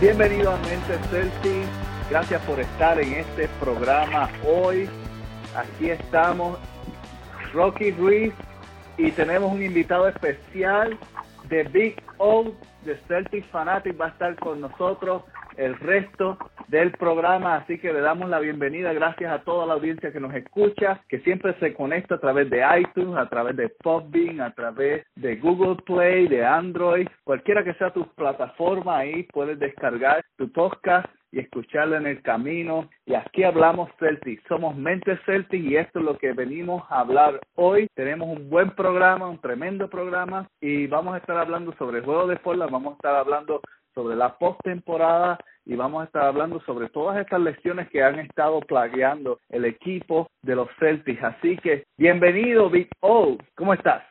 Bienvenido a Mente Celtic. Gracias por estar en este programa hoy. Aquí estamos, Rocky Ruiz, y tenemos un invitado especial de Big O, de Celtic Fanatic, va a estar con nosotros el resto del programa, así que le damos la bienvenida, gracias a toda la audiencia que nos escucha, que siempre se conecta a través de iTunes, a través de Podbean, a través de Google Play, de Android, cualquiera que sea tu plataforma, ahí puedes descargar tu podcast y escucharlo en el camino. Y aquí hablamos Celtic, somos Mente Celtic y esto es lo que venimos a hablar hoy. Tenemos un buen programa, un tremendo programa y vamos a estar hablando sobre el juego de Portland, vamos a estar hablando sobre la postemporada y vamos a estar hablando sobre todas estas lecciones que han estado plagueando el equipo de los Celtics. Así que bienvenido, Big O. ¿Cómo estás?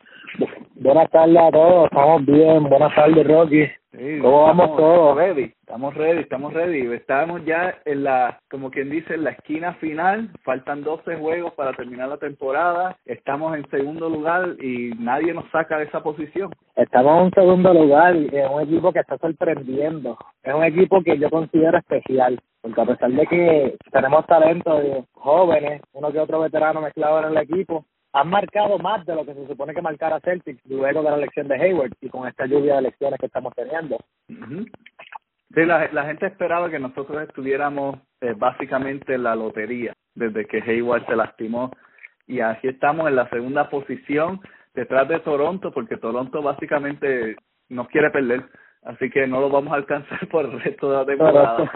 Buenas tardes a todos, estamos bien. Buenas tardes, Rocky. Sí, ¿Cómo vamos todos? Ready, estamos ready, estamos ready. Estamos ya en la, como quien dice, en la esquina final. Faltan 12 juegos para terminar la temporada. Estamos en segundo lugar y nadie nos saca de esa posición. Estamos en segundo lugar y es un equipo que está sorprendiendo. Es un equipo que yo considero especial, porque a pesar de que tenemos talento de jóvenes, uno que otro veterano mezclado en el equipo, han marcado más de lo que se supone que marcara Celtics luego de la elección de Hayward y con esta lluvia de elecciones que estamos teniendo. Sí, la, la gente esperaba que nosotros estuviéramos eh, básicamente en la lotería desde que Hayward se lastimó y aquí estamos en la segunda posición detrás de Toronto porque Toronto básicamente nos quiere perder así que no lo vamos a alcanzar por el resto de la temporada.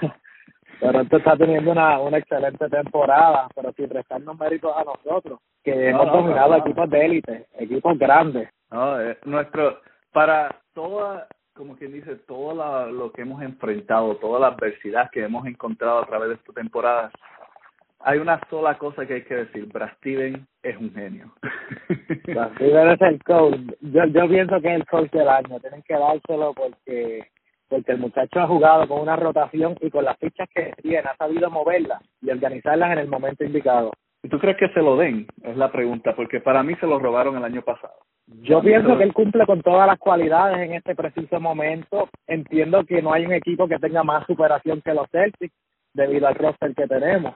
Toronto, Toronto está teniendo una, una excelente temporada, pero sin restarnos méritos a nosotros, que No, hemos no, dominado equipos de élite, equipos grandes. No, eh, nuestro para toda como quien dice todo la- lo que hemos enfrentado, toda la adversidad que hemos encontrado a través de esta temporada, hay una sola cosa que hay que decir, Brad Steven es un genio. Así debe ser el coach. Yo, yo pienso que es el coach del año. Tienen que dárselo porque porque el muchacho ha jugado con una rotación y con las fichas que tiene, ha sabido moverlas y organizarlas en el momento indicado. ¿Y tú crees que se lo den? Es la pregunta, porque para mí se lo robaron el año pasado. Yo pienso que él cumple con todas las cualidades en este preciso momento. Entiendo que no hay un equipo que tenga más superación que los Celtics debido al roster que tenemos.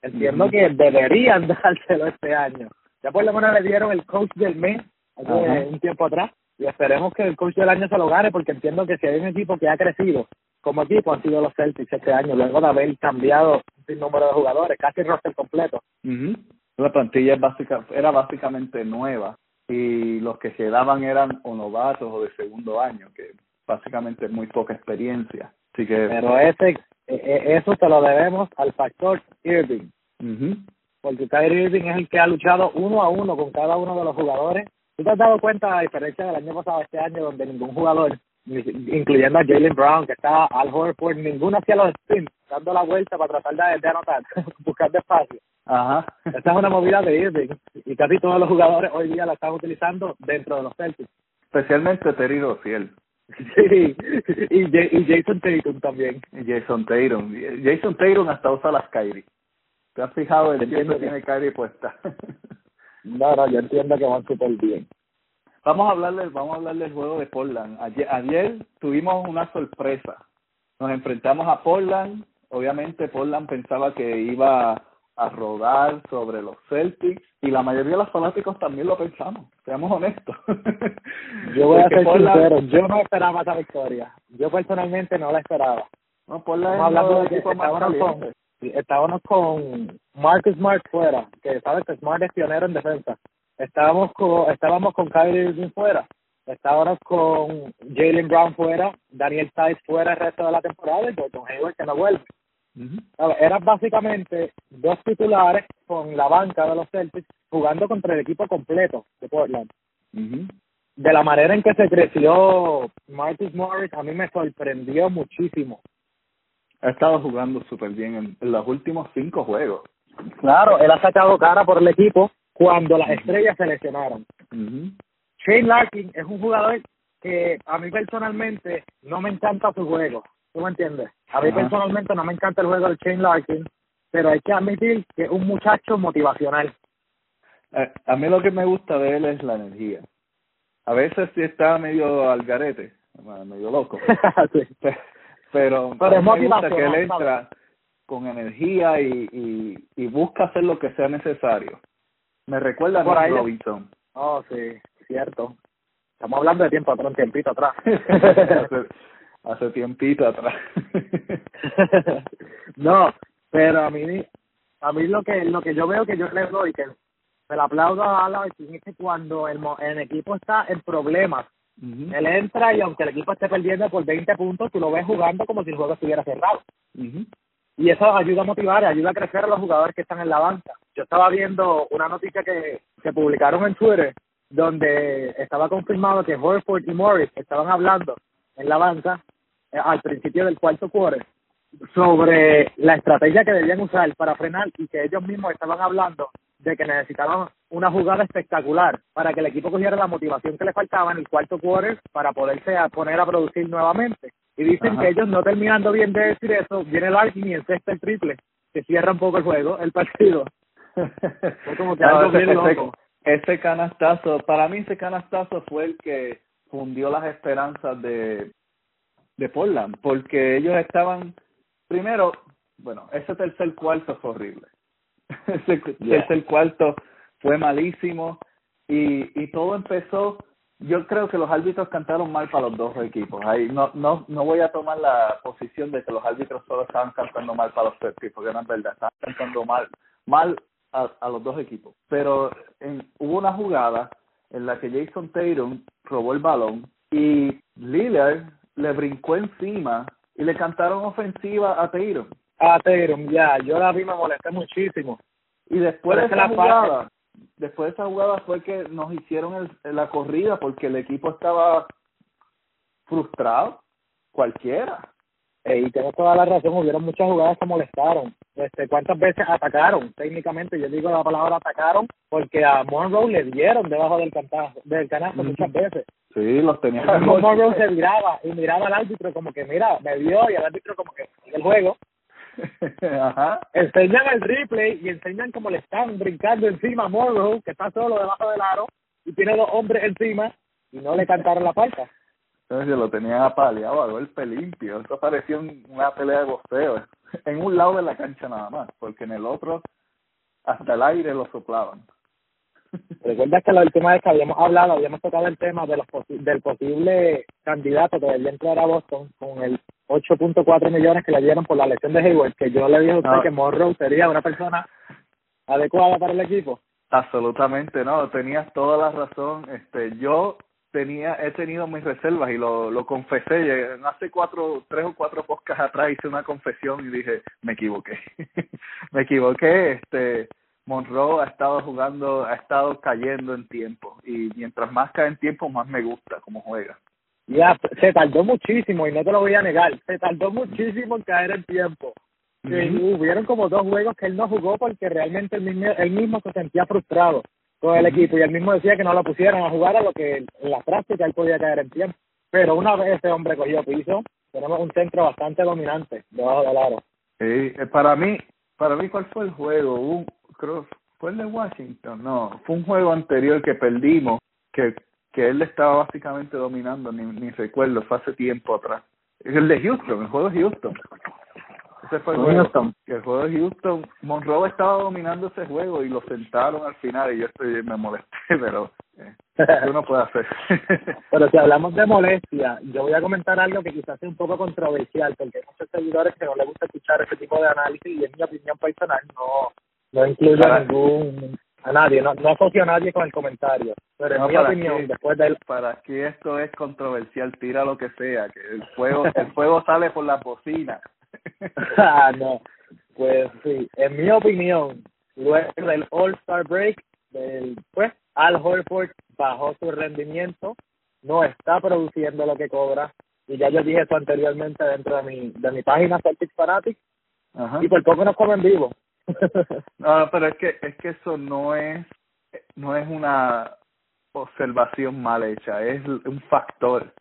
Entiendo que deberían dárselo este año. Ya por lo menos le dieron el coach del mes hace Ajá. un tiempo atrás y esperemos que el coach del año se lo gane porque entiendo que si hay un equipo que ha crecido como equipo han sido los Celtics este año luego de haber cambiado un sinnúmero de jugadores, casi el roster completo. Ujú. La plantilla es básica, era básicamente nueva y los que quedaban eran o novatos o de segundo año, que básicamente es muy poca experiencia. Así que Pero ese e- e- eso te lo debemos al factor Irving. Porque Kyrie Irving es el que ha luchado uno a uno con cada uno de los jugadores. ¿Tú te has dado cuenta, a diferencia del año pasado, este año, donde ningún jugador, incluyendo a Jalen Brown, que estaba Al Horford, ninguno hacía los spins, dando la vuelta para tratar de, de anotar, buscar espacio. Ajá. Esta es una movida de Irving, y casi todos los jugadores hoy día la están utilizando dentro de los Celtics. Especialmente Terry Rozier Sí, y, Ja- y Jason Tatum también. y Jason Tatum. Jason Tatum hasta usa las Kyrie. ¿Te has fijado el que que- tiene Kyrie puesta? No, no, yo entiendo que van súper bien. vamos a hablarle, vamos a hablar del juego de Portland. Ayer, ayer tuvimos una sorpresa. Nos enfrentamos a Portland. Obviamente Portland pensaba que iba a rodar sobre los Celtics y la mayoría de los fanáticos también lo pensamos, seamos honestos. Yo voy a ser Portland- sincero, yo no esperaba esa victoria. Yo personalmente no la esperaba. No, Portland Estamos es hablando de que más sí, estábamos con Marcus Smart fuera, que sabes que Smart es pionero en defensa. Estábamos con, estábamos con Kyrie Irving fuera. Estábamos con Jalen Brown fuera, Daniel Tice fuera el resto de la temporada y Gordon Hayward que no vuelve. Ver, Eran básicamente dos titulares con la banca de los Celtics jugando contra el equipo completo de Portland. Ujú. de la manera en que se creció Marcus Morris, a mí me sorprendió muchísimo. Ha estado jugando súper bien en, en, los últimos cinco juegos. Claro, él ha sacado cara por el equipo cuando las estrellas se lesionaron. Shane Larkin es un jugador que a mí personalmente no me encanta su juego. ¿Tú me entiendes? A mí personalmente no me encanta el juego de Shane Larkin, pero hay que admitir que es un muchacho motivacional. A, a mí lo que me gusta de él es la energía. A veces sí está medio al garete, medio loco. sí. Pero, pero es me gusta que él entra con energía y, y, y busca hacer lo que sea necesario. Me recuerda Por a ahí- Robinson. Oh, sí, cierto. Estamos hablando de tiempo atrás, un tiempito atrás. hace, hace tiempito atrás. no, pero a mí a mí lo que lo que yo veo que yo le doy que me lo aplaudo a Larkin es que cuando el, el equipo está en problemas, Él entra y aunque el equipo esté perdiendo por 20 puntos, tú lo ves jugando como si el juego estuviera cerrado. Y eso ayuda a motivar, y ayuda a crecer a los jugadores que están en la banca. Yo estaba viendo una noticia que, que publicaron en Twitter donde estaba confirmado que Horford y Morris estaban hablando en la banca eh, al principio del cuarto quarter sobre la estrategia que debían usar para frenar y que ellos mismos estaban hablando de que necesitaban una jugada espectacular para que el equipo cogiera la motivación que le faltaba en el cuarto quarter para poderse a poner a producir nuevamente. Y dicen Ajá. que ellos no terminando bien de decir eso, viene Larkin y encesta el triple, que cierra un poco el juego, el partido. Fue como que No, algo ese, bien ese- loco. ese canastazo, para mí ese canastazo fue el que fundió las esperanzas de, de Portland, porque ellos estaban, primero, bueno, ese tercer cuarto fue horrible. ese Yeah. tercer cuarto fue malísimo y, y todo empezó, yo creo que los árbitros cantaron mal para los dos equipos. Ahí no, no, no voy a tomar la posición de que los árbitros solo estaban cantando mal para los dos equipos, porque no es verdad, estaban cantando mal, mal a, a los dos equipos. Pero en, hubo una jugada en la que Jason Tatum robó el balón y Lillard le brincó encima y le cantaron ofensiva a Tatum. Ah, Tatum, ya, yo la vi, me molesté muchísimo. Y después de Pero esa que la jugada, después de esa jugada fue que nos hicieron el, la corrida porque el equipo estaba frustrado, cualquiera. Eh, y tienes toda la razón, hubieron muchas jugadas que molestaron. Este, ¿Cuántas veces atacaron? Técnicamente, yo digo la palabra atacaron porque a Monroe le dieron debajo del, cantazo, del canasto muchas veces. Sí, los tenía. Monroe se miraba y miraba al árbitro como que, mira, me vio y el árbitro como que el juego. Ajá. Enseñan el replay y enseñan como le están brincando encima a Monroe, que está solo debajo del aro y tiene dos hombres encima y no le cantaron la falta. Entonces lo tenían apaleado a golpe limpio. Eso parecía un- una pelea de boxeo. En un lado de la cancha nada más, porque en el otro hasta el aire lo soplaban. Recuerdas que la última vez que habíamos hablado, habíamos tocado el tema de los posi- del posible candidato que debería entrar a Boston con el 8.4 millones que le dieron por la lesión de Hayward, que yo le dije a usted Ah. que Monroe sería una persona adecuada para el equipo. Absolutamente no, tenías toda la razón. Este, yo tenía, he tenido mis reservas y lo, lo confesé. Hace cuatro, tres o cuatro podcasts atrás hice una confesión y dije, me equivoqué, me equivoqué. Este, Monroe ha estado jugando, ha estado cayendo en tiempo y mientras más cae en tiempo más me gusta cómo juega. Ya, se tardó muchísimo y no te lo voy a negar, se tardó muchísimo en caer en tiempo. Hubieron como dos juegos que él no jugó porque realmente él mismo, él mismo se sentía frustrado con el equipo y él mismo decía que no lo pusieran a jugar a lo que en la práctica él podía caer en tiempo. Pero una vez ese hombre cogió piso, tenemos un centro bastante dominante debajo del aro. Sí, eh, para mí, para mí, ¿cuál fue el juego? Un, creo, ¿Fue el de Washington? No, fue un juego anterior que perdimos, que, que él estaba básicamente dominando, ni, ni recuerdo, fue hace tiempo atrás. El de Houston, el juego de Houston. Ese fue el juego. Houston. El juego de Houston. Monroe estaba dominando ese juego y lo sentaron al final y yo estoy, me molesté, pero eh, ¿qué uno puede hacer? Pero si hablamos de molestia, yo voy a comentar algo que quizás sea un poco controversial, porque hay muchos seguidores que no les gusta escuchar ese tipo de análisis y en mi opinión personal no, no incluyo ningún, a nadie, no, no asocio a nadie con el comentario. Pero en No, mi ¿para opinión, qué? después del... para que esto es controversial, tira lo que sea, que el fuego, el fuego sale por la bocina. ah, no, pues sí, en mi opinión, luego del All-Star Break, del, pues, Al Horford bajó su rendimiento, no está produciendo lo que cobra, y ya yo dije eso anteriormente dentro de mi, de mi página Celtics Fanatics, Ajá. y por poco nos comen vivo. No, pero es que es que eso no es no es una observación mal hecha, es un factor.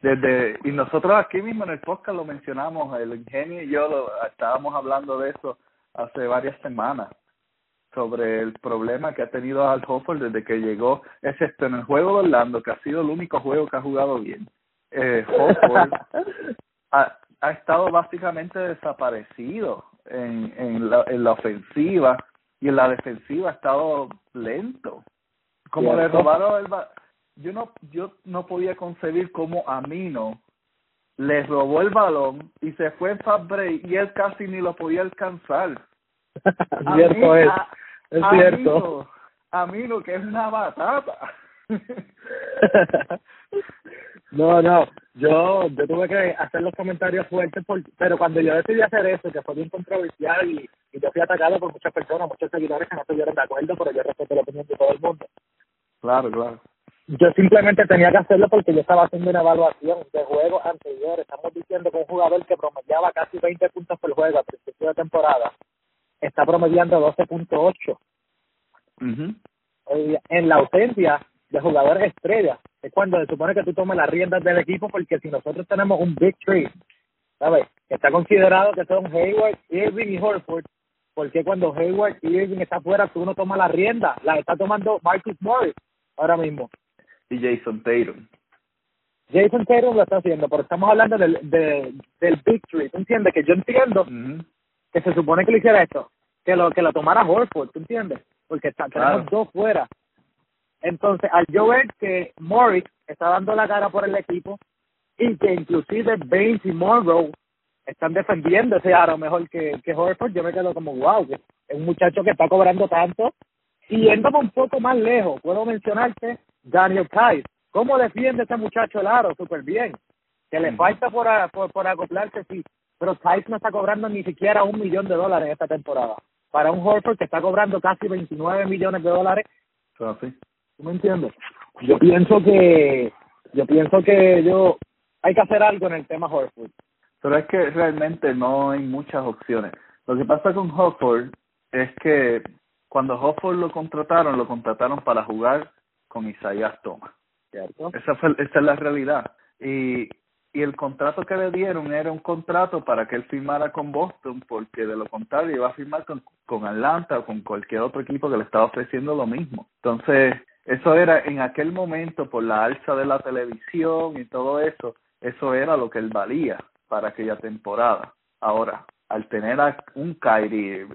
Desde y nosotros aquí mismo en el podcast lo mencionamos, el ingenio y yo lo, estábamos hablando de eso hace varias semanas sobre el problema que ha tenido Al Hofford desde que llegó, excepto en el juego de Orlando, que ha sido el único juego que ha jugado bien. Eh, Hofford ha, ha estado básicamente desaparecido en, en, la, en la ofensiva y en la defensiva ha estado lento. Como le robaron el ba- yo no yo no podía concebir cómo Amino le robó el balón y se fue en fast break y él casi ni lo podía alcanzar. cierto es, a- es Amino- cierto. Amino que es una batata. No, no, yo yo tuve que hacer los comentarios fuertes, por, pero cuando yo decidí hacer eso, que fue bien controversial y, y yo fui atacado por muchas personas, muchos seguidores que no estuvieron de acuerdo, pero yo respeto la opinión de todo el mundo. claro, claro. Yo simplemente tenía que hacerlo porque yo estaba haciendo una evaluación de juegos anteriores. Estamos diciendo que un jugador que promediaba casi 20 puntos por juego a principio de temporada está promediando 12.8 Ujú. eh, en la ausencia de jugadores estrellas. Es cuando se supone que tú tomes las riendas del equipo, porque si nosotros tenemos un big tree, ¿sabes? Está considerado que son Hayward, Irving y Horford, porque cuando Hayward y Irving está fuera, tú no tomas la rienda, la está tomando Marcus Morris ahora mismo. Y Jason Tatum. Jason Tatum lo está haciendo, pero estamos hablando del, de, del big tree. ¿Tú entiendes? Que yo entiendo que se supone que lo hiciera esto, que lo que lo tomara Horford, ¿tú entiendes? Porque está, tenemos Claro. dos fuera. Entonces, al yo ver que Morris está dando la cara por el equipo y que inclusive Baines y Monroe están defendiendo ese aro mejor que, que Horford, yo me quedo como, wow, que es un muchacho que está cobrando tanto. Y yéndome un poco más lejos, puedo mencionarte Daniel Kais. ¿Cómo defiende ese muchacho el aro? Súper bien. Que le Ujú. falta por, a- por, por acoplarse, sí. Pero Kais no está cobrando ni siquiera un millón de dólares esta temporada. Para un Horford que está cobrando casi 29 millones de dólares, así. ¿Tú me entiendes? Yo pienso que, yo pienso que yo, hay que hacer algo en el tema Horford. Pero es que realmente no hay muchas opciones. Lo que pasa con Hofford es que cuando Hofford lo contrataron, lo contrataron para jugar con Isaías Thomas. ¿Cierto? Esa, fue, esa es la realidad. Y, y el contrato que le dieron era un contrato para que él firmara con Boston, porque de lo contrario iba a firmar con, con Atlanta o con cualquier otro equipo que le estaba ofreciendo lo mismo. Entonces, eso era en aquel momento, por la alza de la televisión y todo eso, eso era lo que él valía para aquella temporada. Ahora, al tener a un Kyrie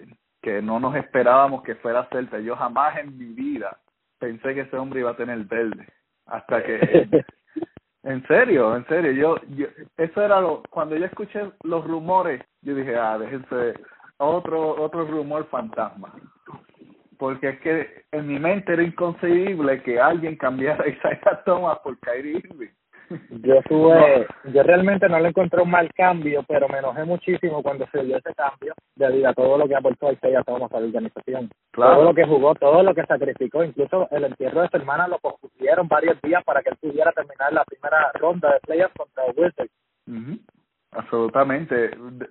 que no nos esperábamos que fuera a ser, yo jamás en mi vida pensé que ese hombre iba a tener verde. Hasta que en serio, en serio, yo, yo, eso era lo, cuando yo escuché los rumores, yo dije, ah, déjense, otro, otro rumor fantasma. Porque es que en mi mente era inconcebible que alguien cambiara a Isaiah Thomas por Kyrie Irving. Yo estuve, yo realmente no le encontré un mal cambio, pero me enojé muchísimo cuando se dio ese cambio debido a todo lo que aportó Isaiah Thomas a la organización. Claro. Todo lo que jugó, todo lo que sacrificó, incluso el entierro de su hermana lo pospusieron varios días para que él pudiera terminar la primera ronda de playoffs contra Wizards. Ujú. Absolutamente. De-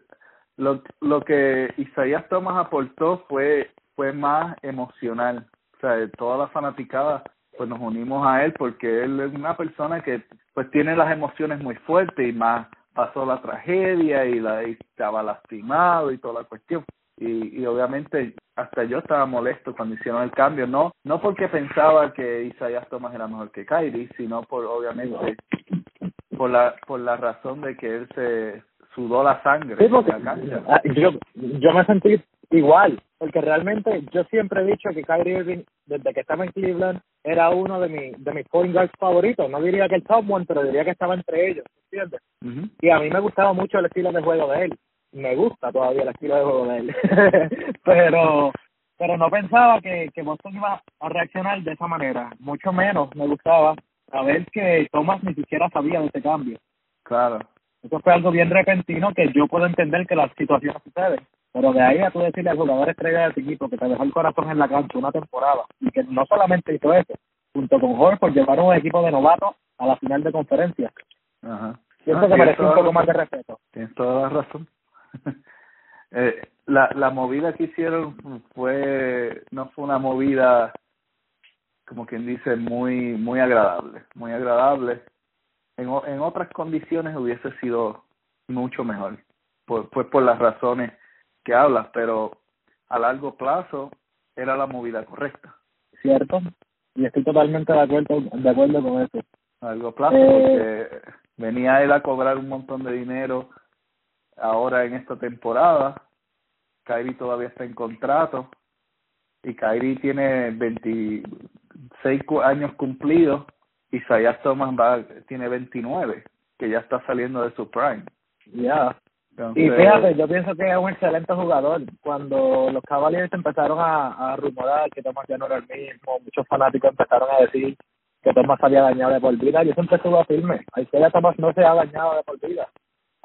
Lo, lo que Isaías Thomas aportó fue fue más emocional. O sea, toda la fanaticada pues nos unimos a él porque él es una persona que pues tiene las emociones muy fuertes y más pasó la tragedia y la y estaba lastimado y toda la cuestión. Y, y obviamente hasta yo estaba molesto cuando hicieron el cambio, no no porque pensaba que Isaías Thomas era mejor que Kyrie, sino por obviamente por la por la razón de que él se sudó la sangre Sí, porque en la cancha. yo, yo me sentí igual, porque realmente yo siempre he dicho que Kyrie Irving, desde que estaba en Cleveland, era uno de, mi, de mis point guards favoritos. No diría que el top one, pero diría que estaba entre ellos, ¿entiendes? Y a mí me gustaba mucho el estilo de juego de él. Me gusta todavía el estilo de juego de él. pero pero no pensaba que, que Boston iba a reaccionar de esa manera. Mucho menos me gustaba saber que Thomas ni siquiera sabía de ese cambio. Claro. Eso fue algo bien repentino que yo puedo entender que las situaciones suceden. Pero de ahí a tú decirle al jugador estrella de tu equipo que te dejó el corazón en la cancha una temporada y que no solamente hizo eso, junto con Horford llevaron un equipo de novatos a la final de conferencia. Ajá. Siento Ah, que merece un poco más de respeto. Tienes toda la razón. eh, la, la movida que hicieron fue, no fue una movida, como quien dice, muy, muy agradable, muy agradable. En, en otras condiciones hubiese sido mucho mejor, por, pues por las razones que hablas, pero a largo plazo era la movida correcta. ¿Cierto? Y estoy totalmente de acuerdo, de acuerdo con eso. a largo plazo Eh. porque venía él a cobrar un montón de dinero ahora en esta temporada. Kyrie todavía está en contrato y Kyrie tiene 26 cu- años cumplidos y Isaiah Thomas va, tiene 29, que ya está saliendo de su prime. Ya. Entonces, Y fíjate, yo pienso que es un excelente jugador. Cuando los Cavaliers empezaron a, a rumorar que Thomas ya no era el mismo, muchos fanáticos empezaron a decir que Thomas había dañado de por vida. Yo siempre estuve firme. Isaiah Thomas no se ha dañado de por vida.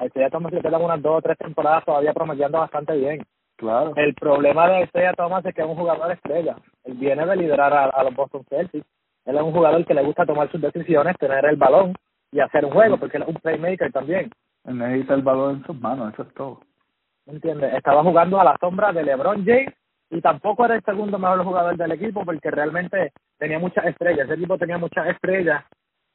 Isaiah Thomas le quedan unas dos o tres temporadas todavía promediando bastante bien. claro, El problema de Isaiah Thomas es que es un jugador estrella. Él viene de liderar a, a los Boston Celtics. Él es un jugador que le gusta tomar sus decisiones, tener el balón y hacer un juego, porque él es un playmaker también. Él necesita el balón en sus manos, eso es todo. ¿Me entiendes? Estaba jugando a la sombra de LeBron James y tampoco era el segundo mejor jugador del equipo porque realmente tenía muchas estrellas. Ese equipo tenía muchas estrellas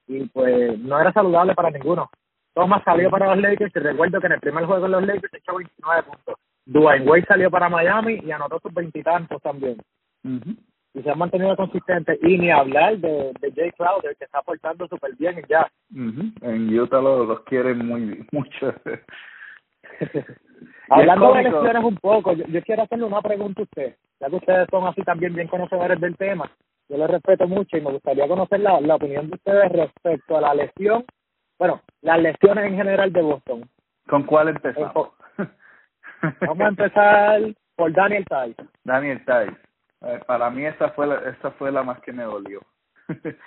y pues no era saludable para ninguno. Thomas salió para los Lakers y recuerdo que en el primer juego de los Lakers echó 29 puntos. Dwayne Wade salió para Miami y anotó sus veintitantos también. Ujú. Y se han mantenido consistentes. Y ni hablar de, de Jay Crowder, que está aportando súper bien ya. Ujú. En Utah lo- los quieren muy mucho. Hablando de lesiones un poco, yo, yo quiero hacerle una pregunta a usted, ya que ustedes son así también bien conocedores del tema. Yo les respeto mucho y me gustaría conocer la, la opinión de ustedes respecto a la lesión, bueno, las lesiones en general de Boston. ¿Con cuál empezamos? Vamos a empezar por Daniel Tice. Daniel Tice. Eh, para mí esa fue la, esa fue la más que me dolió.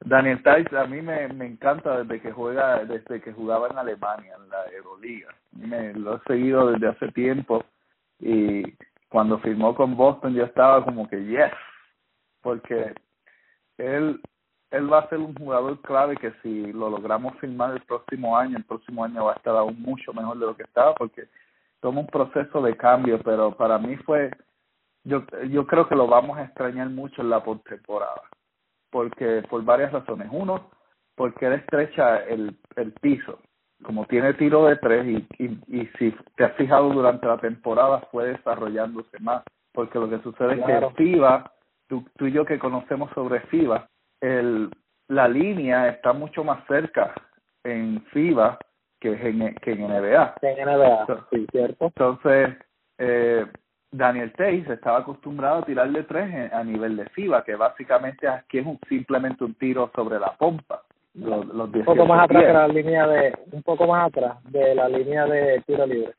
Daniel Tice a mí me, me encanta desde que juega desde que jugaba en Alemania en la Euroliga. Me, lo he seguido desde hace tiempo y cuando firmó con Boston yo estaba como que yes porque él él va a ser un jugador clave que si lo logramos firmar el próximo año, el próximo año va a estar aún mucho mejor de lo que estaba porque toma un proceso de cambio, pero para mí fue yo yo creo que lo vamos a extrañar mucho en la postemporada porque por varias razones uno porque él estrecha el el piso como tiene tiro de tres y, y y si te has fijado durante la temporada fue desarrollándose más porque lo que sucede Claro. es que FIBA tú, tú y yo que conocemos sobre FIBA el la línea está mucho más cerca en FIBA que en que en NBA En NBA, sí, ¿cierto? entonces, eh, Daniel Tays estaba acostumbrado a tirar de tres a nivel de FIBA, que básicamente aquí es un, simplemente un tiro sobre la pompa. Los, los Un poco 18 más atrás de la línea de, un poco más atrás de la línea de tiro libre.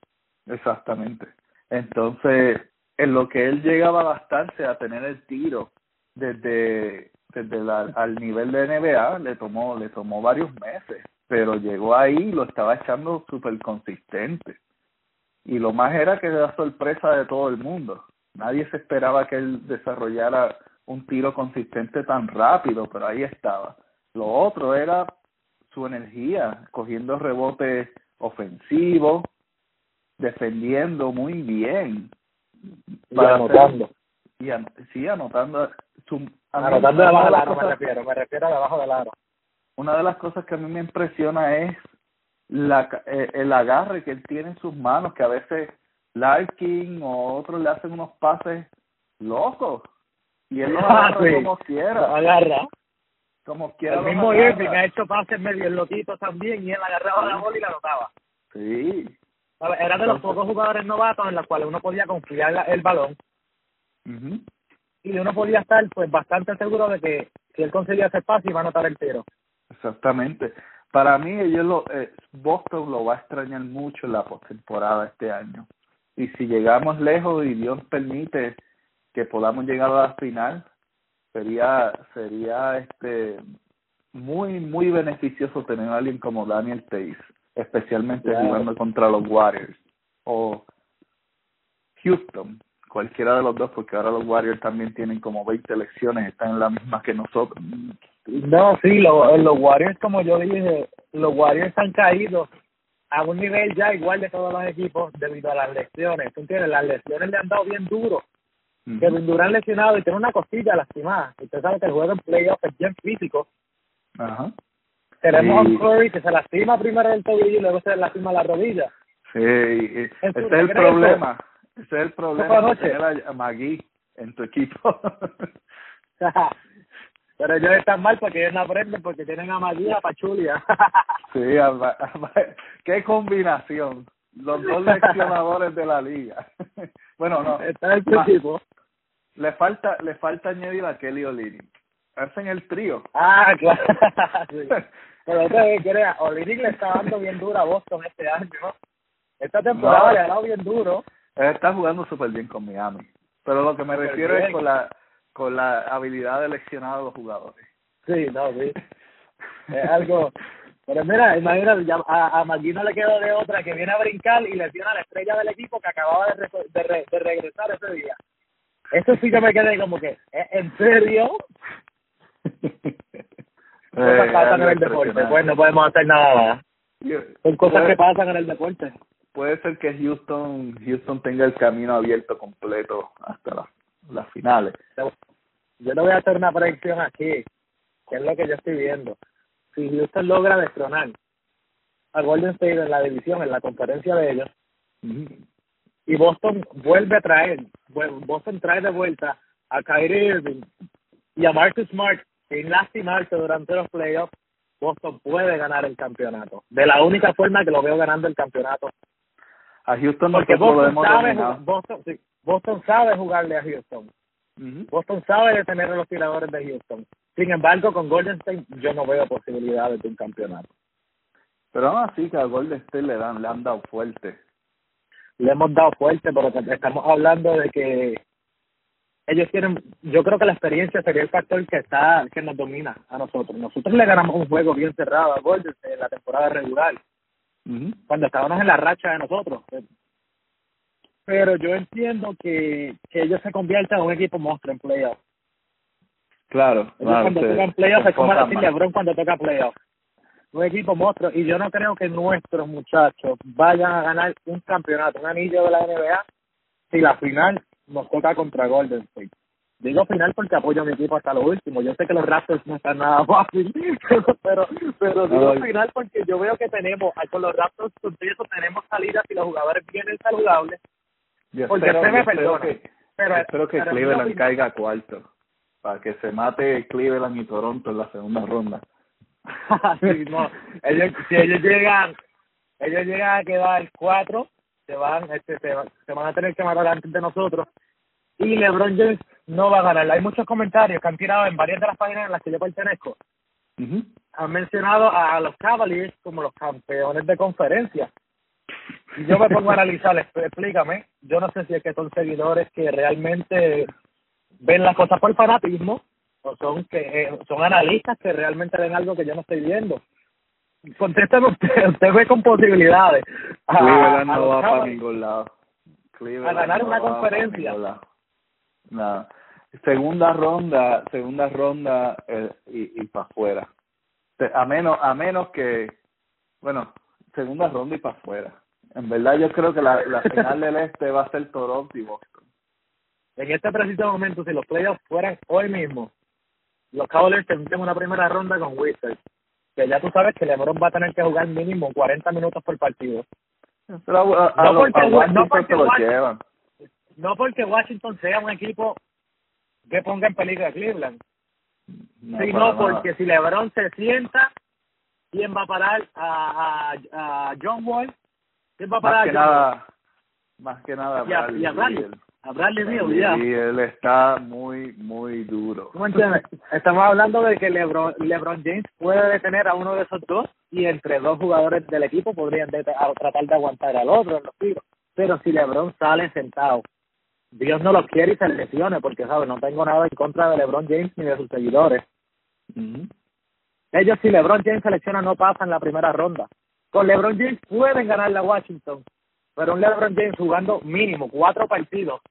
Exactamente. Entonces, en lo que él llegaba a a tener el tiro desde, desde la, al nivel de NBA, le tomó, le tomó varios meses, pero llegó ahí y lo estaba echando súper consistente. Y lo más era que era sorpresa de todo el mundo. Nadie se esperaba que él desarrollara un tiro consistente tan rápido, pero ahí estaba. Lo otro era su energía, cogiendo rebotes ofensivos, defendiendo muy bien. Y anotando. hacer- y an- sí, anotando. Su, Anotando debajo de del aro me refiero, me refiero a debajo del aro. Una de las cosas que a mí me impresiona es la, eh, el agarre que él tiene en sus manos, que a veces Larkin o otros le hacen unos pases locos. Y él los Ah, agarra sí. como Lo quiera. agarra. Como quiera. El mismo. Irving ha hecho pases medio loquitos también y él agarraba la bola y la anotaba. Sí. Era de los Entonces- pocos jugadores novatos en los cuales uno podía confiar la- el balón y uno podía estar pues bastante seguro de que si él conseguía ese pase iba a anotar el tiro. Exactamente. Para mí, ellos lo, eh, Boston lo va a extrañar mucho en la postemporada este año. Y si llegamos lejos y Dios permite que podamos llegar a la final, sería sería este muy muy beneficioso tener a alguien como Daniel Tays, especialmente Claro. jugando contra los Warriors. O Houston, cualquiera de los dos, porque ahora los Warriors también tienen como 20 elecciones, están en la misma que nosotros. No, sí, lo, los Warriors, como yo dije, los Warriors han caído a un nivel ya igual de todos los equipos debido a las lesiones. ¿Tú entiendes? Las lesiones le han dado bien duro. Que Durán lesionado y tiene una costilla lastimada. Usted sabe que el juego en playoff es bien físico. Ajá. Tenemos a Curry que se lastima primero el tobillo y luego se lastima la rodilla. Sí, ese es el problema. Ese es el problema. Tener a Magui en tu equipo. Pero ellos están mal porque ellos no aprenden porque tienen a Magui y a Pachulia. sí, a, qué combinación. Los dos leccionadores de la liga. bueno, no. Está en tu equipo. Le falta, le falta añadir a Kelly O'Leary. Hacen el trío. Ah, claro. Pero usted crea, O'Leary le está dando bien duro a Boston este año. Esta temporada le ha dado bien duro. Está jugando súper bien con Miami. Pero lo que me refiero es con la con la habilidad de leccionar a los jugadores. Sí, no, sí. es algo... Pero mira, imagínate, a, a no le quedó de otra que viene a brincar y lesiona a la estrella del equipo que acababa de, de, de regresar ese día. Eso sí que me quedé como que, ¿en serio? cosas eh, pasan en el deporte, pues no podemos hacer nada Son cosas que pasan en el deporte. Puede ser que Houston Houston tenga el camino abierto completo hasta las finales. Yo le voy a hacer una predicción aquí, que es lo que yo estoy viendo. Si Houston logra destronar a Golden State en la división, en la conferencia de ellos, y Boston vuelve a traer, Boston trae de vuelta a Kyrie Irving y a Marcus Smart sin lastimarse durante los playoffs, Boston puede ganar el campeonato. De la única forma que lo veo ganando el campeonato. A Houston no Porque Boston sabe, Boston, sí, Boston sabe jugarle a Houston. Boston sabe detener a los tiradores de Houston. Sin embargo, con Golden State yo no veo posibilidades de un campeonato. Pero aún así que a Golden State le, dan, le han dado fuerte. Le hemos dado fuerte, pero estamos hablando de que ellos tienen, yo creo que la experiencia sería el factor que está, que nos domina a nosotros. Nosotros le ganamos un juego bien cerrado a Golden en la temporada regular, cuando estábamos en la racha de nosotros. Pero yo entiendo que, que ellos se conviertan en un equipo monstruo en playoff. Claro, cuando tocan playoff es como decir LeBron cuando toca playoff. Un equipo monstruo. Y yo no creo que nuestros muchachos vayan a ganar un campeonato, un anillo de la NBA, si la final nos toca contra Golden State. Digo final porque apoyo a mi equipo hasta lo último. Yo sé que los Raptors no están nada fácil, pero pero digo final porque yo veo que tenemos, con los Raptors eso tenemos salidas y los jugadores vienen saludables. Yo porque espero, me espero que, pero, espero que Cleveland caiga cuarto para que se mate Cleveland y Toronto en la segunda ronda. sí, no, ellos, si ellos llegan, ellos llegan a quedar cuatro, se van, este, se, se van a tener que matar antes de nosotros y LeBron James no va a ganar. Hay muchos comentarios que han tirado en varias de las páginas en las que yo pertenezco. Han mencionado a los Cavaliers como los campeones de conferencia. Y yo me pongo a analizar, explícame. Yo no sé si es que son seguidores que realmente ven las cosas por fanatismo o son que eh, son analistas que realmente ven algo que yo no estoy viendo. Contéstame usted, usted ve con posibilidades. A, no va para ningún lado. a ganar una conferencia nada. Segunda ronda, segunda ronda eh, y, y para afuera. A menos, a menos que, bueno, segunda ronda y para afuera. En verdad yo creo que la, la final del este va a ser Toronto y Boston. En este preciso momento, si los playoffs fueran hoy mismo, los Cavaliers tendrían una primera ronda con Wizards. Que ya tú sabes que LeBron va a tener que jugar mínimo 40 minutos por partido. Pero a, no, porque, lo llevan no porque Washington sea un equipo que ponga en peligro a Cleveland, sino porque si LeBron se sienta, ¿quién va a parar a, a, a John Wall? ¿Quién va a parar más que nada, Más que nada, y a, y a Bradley. A Bradley ya. Y él está muy, muy duro. ¿Cómo entiendes? Estamos hablando de que LeBron, LeBron James puede detener a uno de esos dos y entre dos jugadores del equipo podrían tratar de aguantar al otro en los tiros. Pero si LeBron sale sentado Dios no lo quiere y se lesione, porque, ¿sabes? No tengo nada en contra de LeBron James ni de sus seguidores. Ellos, si LeBron James selecciona, no pasan la primera ronda. Con LeBron James pueden ganar la Washington, Pero un LeBron James jugando mínimo cuatro partidos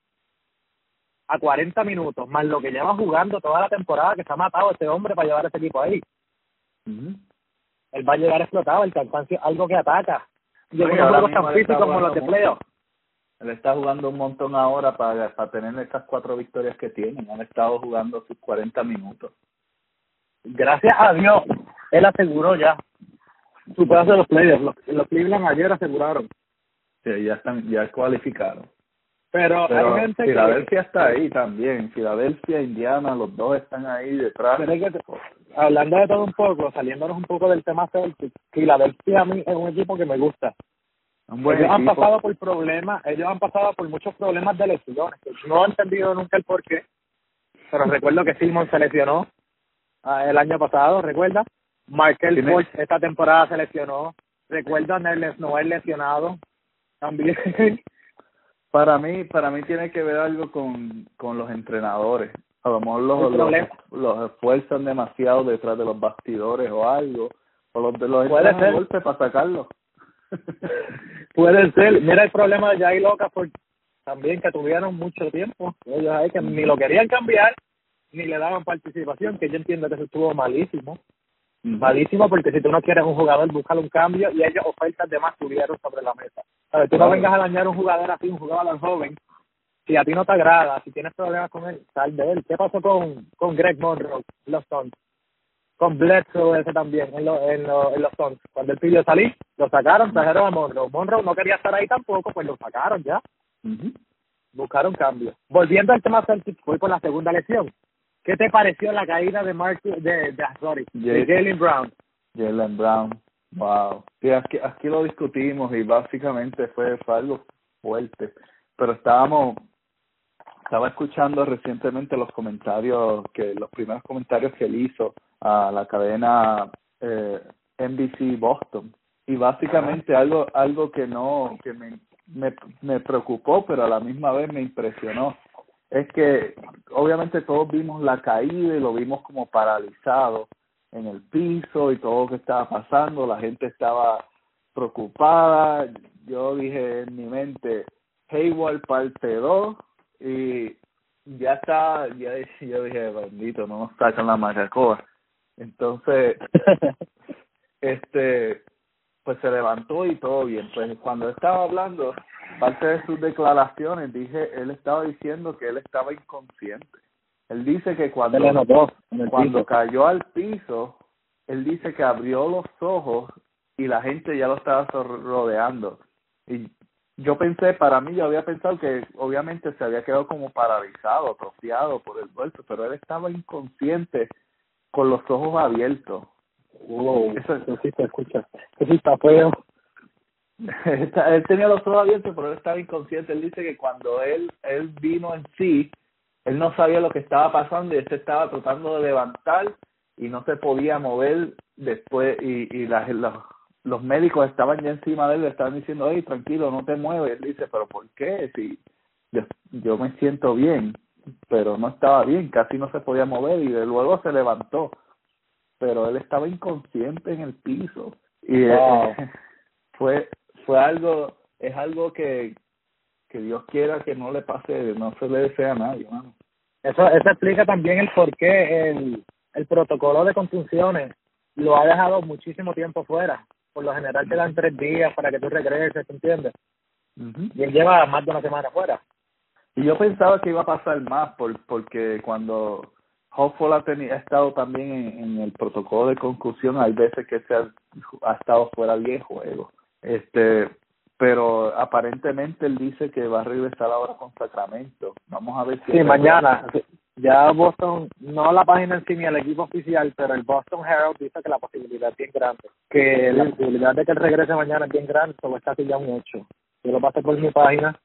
a 40 minutos, más lo que lleva jugando toda la temporada que se ha matado este hombre para llevar a ese equipo ahí. Él va a llegar explotado, el cansancio algo que ataca. Y no juegos tan físicos como los de playoff. Él está jugando un montón ahora para, para tener estas cuatro victorias que tienen. Han estado jugando sus 40 minutos. Gracias a Dios, él aseguró ya su pedazo de los players. Los, los Cleveland ayer aseguraron. Sí, ya están, ya cualificaron. Pero, hay gente Filadelfia está ahí también. Filadelfia, Indiana, los dos están ahí detrás. hablando de todo un poco, saliéndonos un poco del tema Celtic, Filadelfia a mí es un equipo que me gusta. Ellos han pasado por problemas, ellos han pasado por muchos problemas de lesiones. No he entendido nunca el por qué, pero recuerdo que Simon se lesionó ah, el año pasado, ¿recuerda? Markel Force esta temporada se lesionó. Recuerdo a Nerles Noel lesionado también. Para mí, para mí tiene que ver algo con, con los entrenadores. A lo mejor los, los, los, esfuerzan demasiado detrás de los bastidores o algo. O los de los golpe para sacarlo. Puede ser. Mira el problema de Jay Loca por también que tuvieron mucho tiempo. Ellos ahí que ni lo querían cambiar ni le daban participación, que yo entiendo que eso estuvo malísimo. Malísimo porque si tú no quieres un jugador, búscalo un cambio y ellos ofertas de más tuvieron sobre la mesa. A ver, tú no vengas a dañar un jugador así, un jugador joven. Si a ti no te agrada, si tienes problemas con él, sal de él. ¿Qué pasó con, con Greg Monroe, los Suns? Con Bledsoe ese también, en, lo, en, en los Suns. Cuando él pidió salir, lo sacaron, trajeron a Monroe. Monroe no quería estar ahí tampoco, pues lo sacaron ya. Buscaron cambio. Volviendo al tema Celtic, fui por la segunda lección. ¿Qué te pareció la caída de Mark, de, de, sorry, de Jalen Brown? Jalen Brown Wow. Sí, aquí, aquí lo discutimos y básicamente fue, fue algo fuerte. Pero estábamos, estaba escuchando recientemente los comentarios, que los primeros comentarios que él hizo a la cadena eh, NBC Boston. Y básicamente algo, algo que no, que me, me, me preocupó, pero a la misma vez me impresionó. Es que obviamente todos vimos la caída y lo vimos como paralizado en el piso y todo lo que estaba pasando, la gente estaba preocupada, yo dije en mi mente, Hayward parte 2 y ya está, ya yo dije, bendito, no nos sacan la macacoa. Entonces, este, pues se levantó y todo bien. Pues cuando estaba hablando, parte de sus declaraciones, dije, él estaba diciendo que él estaba inconsciente. Él dice que cuando, cuando cayó al piso, él dice que abrió los ojos y la gente ya lo estaba rodeando. Y yo pensé, para mí, yo había pensado que obviamente se había quedado como paralizado, atrofiado por el golpe, pero él estaba inconsciente con los ojos abiertos. Wow, eso, sí se escucha. Eso sí está feo. él tenía los ojos abiertos, pero él estaba inconsciente. Él dice que cuando él, él vino en sí, él no sabía lo que estaba pasando y él se estaba tratando de levantar y no se podía mover después y, y la, los, los médicos estaban ya encima de él, le estaban diciendo, hey, tranquilo, no te mueves. Él dice, pero ¿por qué? Si yo, yo me siento bien, pero no estaba bien, casi no se podía mover y de luego se levantó, pero él estaba inconsciente en el piso y eh, fue fue algo es algo que que Dios quiera que no le pase, no se le desea a nadie, Eso, eso explica también el por qué el, el protocolo de contunciones lo ha dejado muchísimo tiempo fuera. Por lo general te dan tres días para que tú regreses, ¿entiendes? Y él lleva más de una semana fuera. Y yo pensaba que iba a pasar más por, porque cuando Hofford ha, tenido, ha estado también en, en, el protocolo de conclusión, hay veces que se ha, ha estado fuera de juego. Este, pero aparentemente él dice que va a regresar ahora con Sacramento. Vamos a ver si... Sí, mañana. Ya Boston, no la página en sí ni el equipo oficial, pero el Boston Herald dice que la posibilidad es bien grande. Que la posibilidad de que él regrese mañana es bien grande, eso está casi ya un hecho. Yo lo pasé por mi página.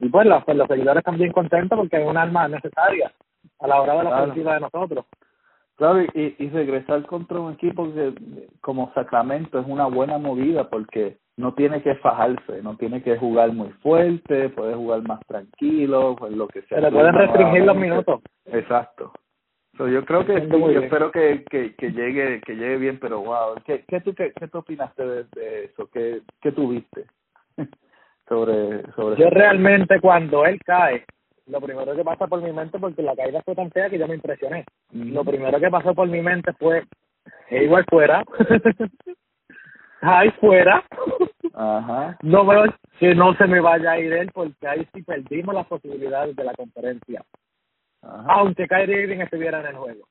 Y pues los, pues los seguidores están bien contentos porque es un arma necesaria a la hora de la ofensiva de nosotros. Claro, y, y regresar contra un equipo que, como Sacramento es una buena movida porque no tiene que fajarse, no tiene que jugar muy fuerte, puede jugar más tranquilo, pues lo que sea. Se le pueden restringir los minutos. Exacto. yo creo que yo espero que, que, que llegue que llegue bien, pero wow, ¿qué, qué, tú, qué, qué tú opinaste de, eso? ¿Qué, qué tuviste? sobre sobre yo realmente cuando él cae lo primero que pasa por mi mente porque la caída fue tan fea que yo me impresioné. Lo primero que pasó por mi mente fue igual fuera ahí fuera. Ajá. no veo que no se me vaya a ir él porque ahí sí perdimos las posibilidades de la conferencia. Ajá. aunque Kyrie Irving estuviera en el juego.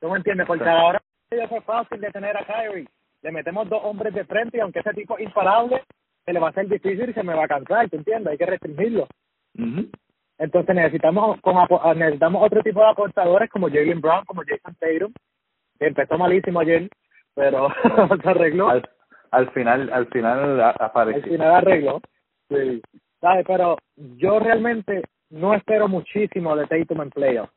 ¿tú me entiendes? porque ahora ya fue fácil de tener a Kyrie le metemos dos hombres de frente y aunque ese tipo es imparable se le va a hacer difícil y se me va a cansar, ¿te entiendes? Hay que restringirlo. Entonces necesitamos con apo- necesitamos otro tipo de aportadores como Jalen Brown, como Jason Tatum, que empezó malísimo ayer, pero se arregló. al, al final al final a- Al apareció final arregló. Sí. ¿Sabes? Pero yo realmente no espero muchísimo de Tatum en playoffs.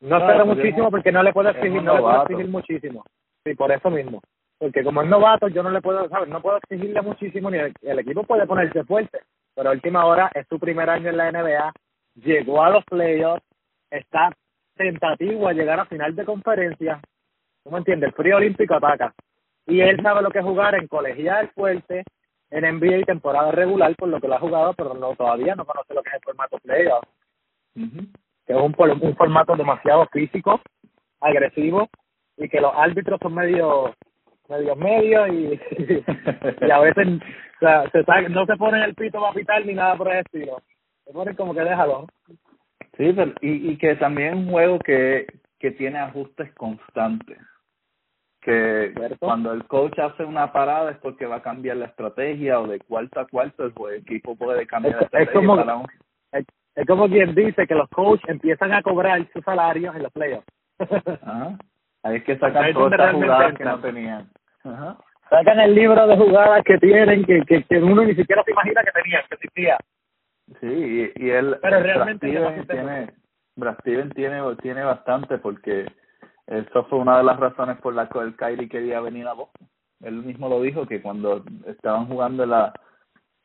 No Ah, espero pues muchísimo porque no le puedo exigir, no le puedo exigir muchísimo. Sí, por eso mismo. Porque como es novato, yo no le puedo, ¿sabes? No puedo exigirle muchísimo, ni el, el equipo puede ponerse fuerte. Pero a última hora es su primer año en la NBA, llegó a los playoffs, está tentativo a llegar a final de conferencia. ¿Tú me entiendes? El frío olímpico ataca. Y él sabe lo que es jugar en colegial fuerte, en NBA y temporada regular, por lo que lo ha jugado, pero no todavía no conoce lo que es el formato playoff que es un, un formato demasiado físico, agresivo, y que los árbitros son medio medio medio y, y a veces o sea, se sa- no se ponen el pito para pitar ni nada por el estilo. Se ponen como que déjalo. Sí, pero, y, y que también es un juego que, que tiene ajustes constantes. Que ¿Cierto? cuando el coach hace una parada es porque va a cambiar la estrategia o de cuarto a cuarto el equipo puede cambiar Es- la es estrategia como- para un... Es, es como quien dice que los coaches empiezan a cobrar sus salarios en los playoffs. Ajá. Ahí es que sacan es todas estas jugadas que no tenían. Ajá. Sacan el libro de jugadas que tienen, que, que, que uno ni siquiera se imagina que tenían, que existía. Sí, y, y él, Pero realmente Steven tiene, Brad Steven tiene, tiene bastante porque eso fue una de las razones por las que el Kyrie quería venir a Boston. Él mismo lo dijo que cuando estaban jugando la,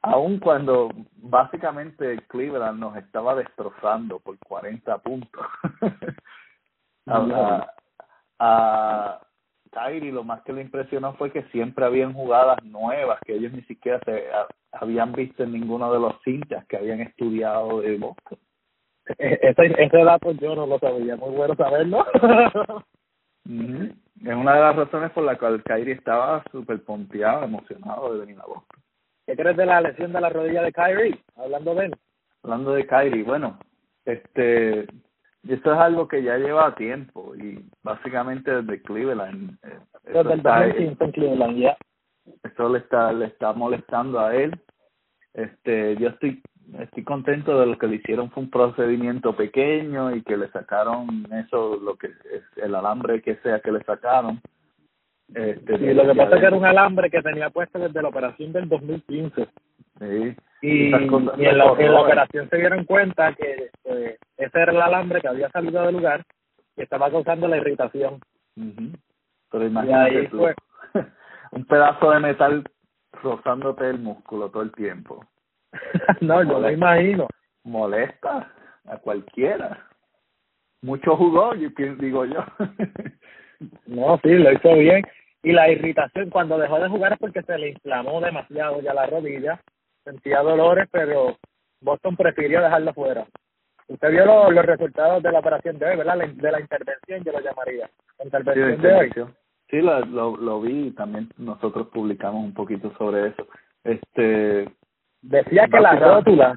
aun cuando básicamente Cleveland nos estaba destrozando por 40 puntos, a, a, a Kyrie lo más que le impresionó fue que siempre habían jugadas nuevas que ellos ni siquiera se a- habían visto en ninguno de los cintas que habían estudiado de Boston. E- Ese, ese dato yo no lo sabía, muy bueno saberlo. Ujú. Es una de las razones por la cual Kyrie estaba súper pompeado, emocionado de venir a Boston. ¿Qué crees de la lesión de la rodilla de Kyrie? Hablando de él. Hablando de Kyrie, bueno, este, eso es algo que ya lleva tiempo y básicamente desde Cleveland. eh, Desde el está- 2015 en Cleveland, ya. eso le está le está molestando a él este yo estoy estoy contento de lo que le hicieron fue un procedimiento pequeño y que le sacaron eso lo que es el alambre que sea que le sacaron este Y lo que pasa es que era un alambre que tenía puesto desde la operación del 2015. sí Y, Esas cosas y en, la, en la operación se dieron cuenta que eh, ese era el alambre que había salido del lugar y estaba causando la irritación. Pero imagínate ahí tú, fue. un pedazo de metal rozándote el músculo todo el tiempo no, yo me imagino. molesta a cualquiera mucho jugó yo digo yo No, sí, lo hizo bien. Y la irritación cuando dejó de jugar es porque se le inflamó demasiado ya la rodilla. Sentía dolores, pero Boston prefirió dejarlo fuera. Usted vio lo- los resultados de la operación de hoy, ¿verdad? La- De la intervención, yo lo llamaría. La Sí, de intervención de hoy. Sí, lo, lo, lo vi y también nosotros publicamos un poquito sobre eso. Este, Decía que la rótula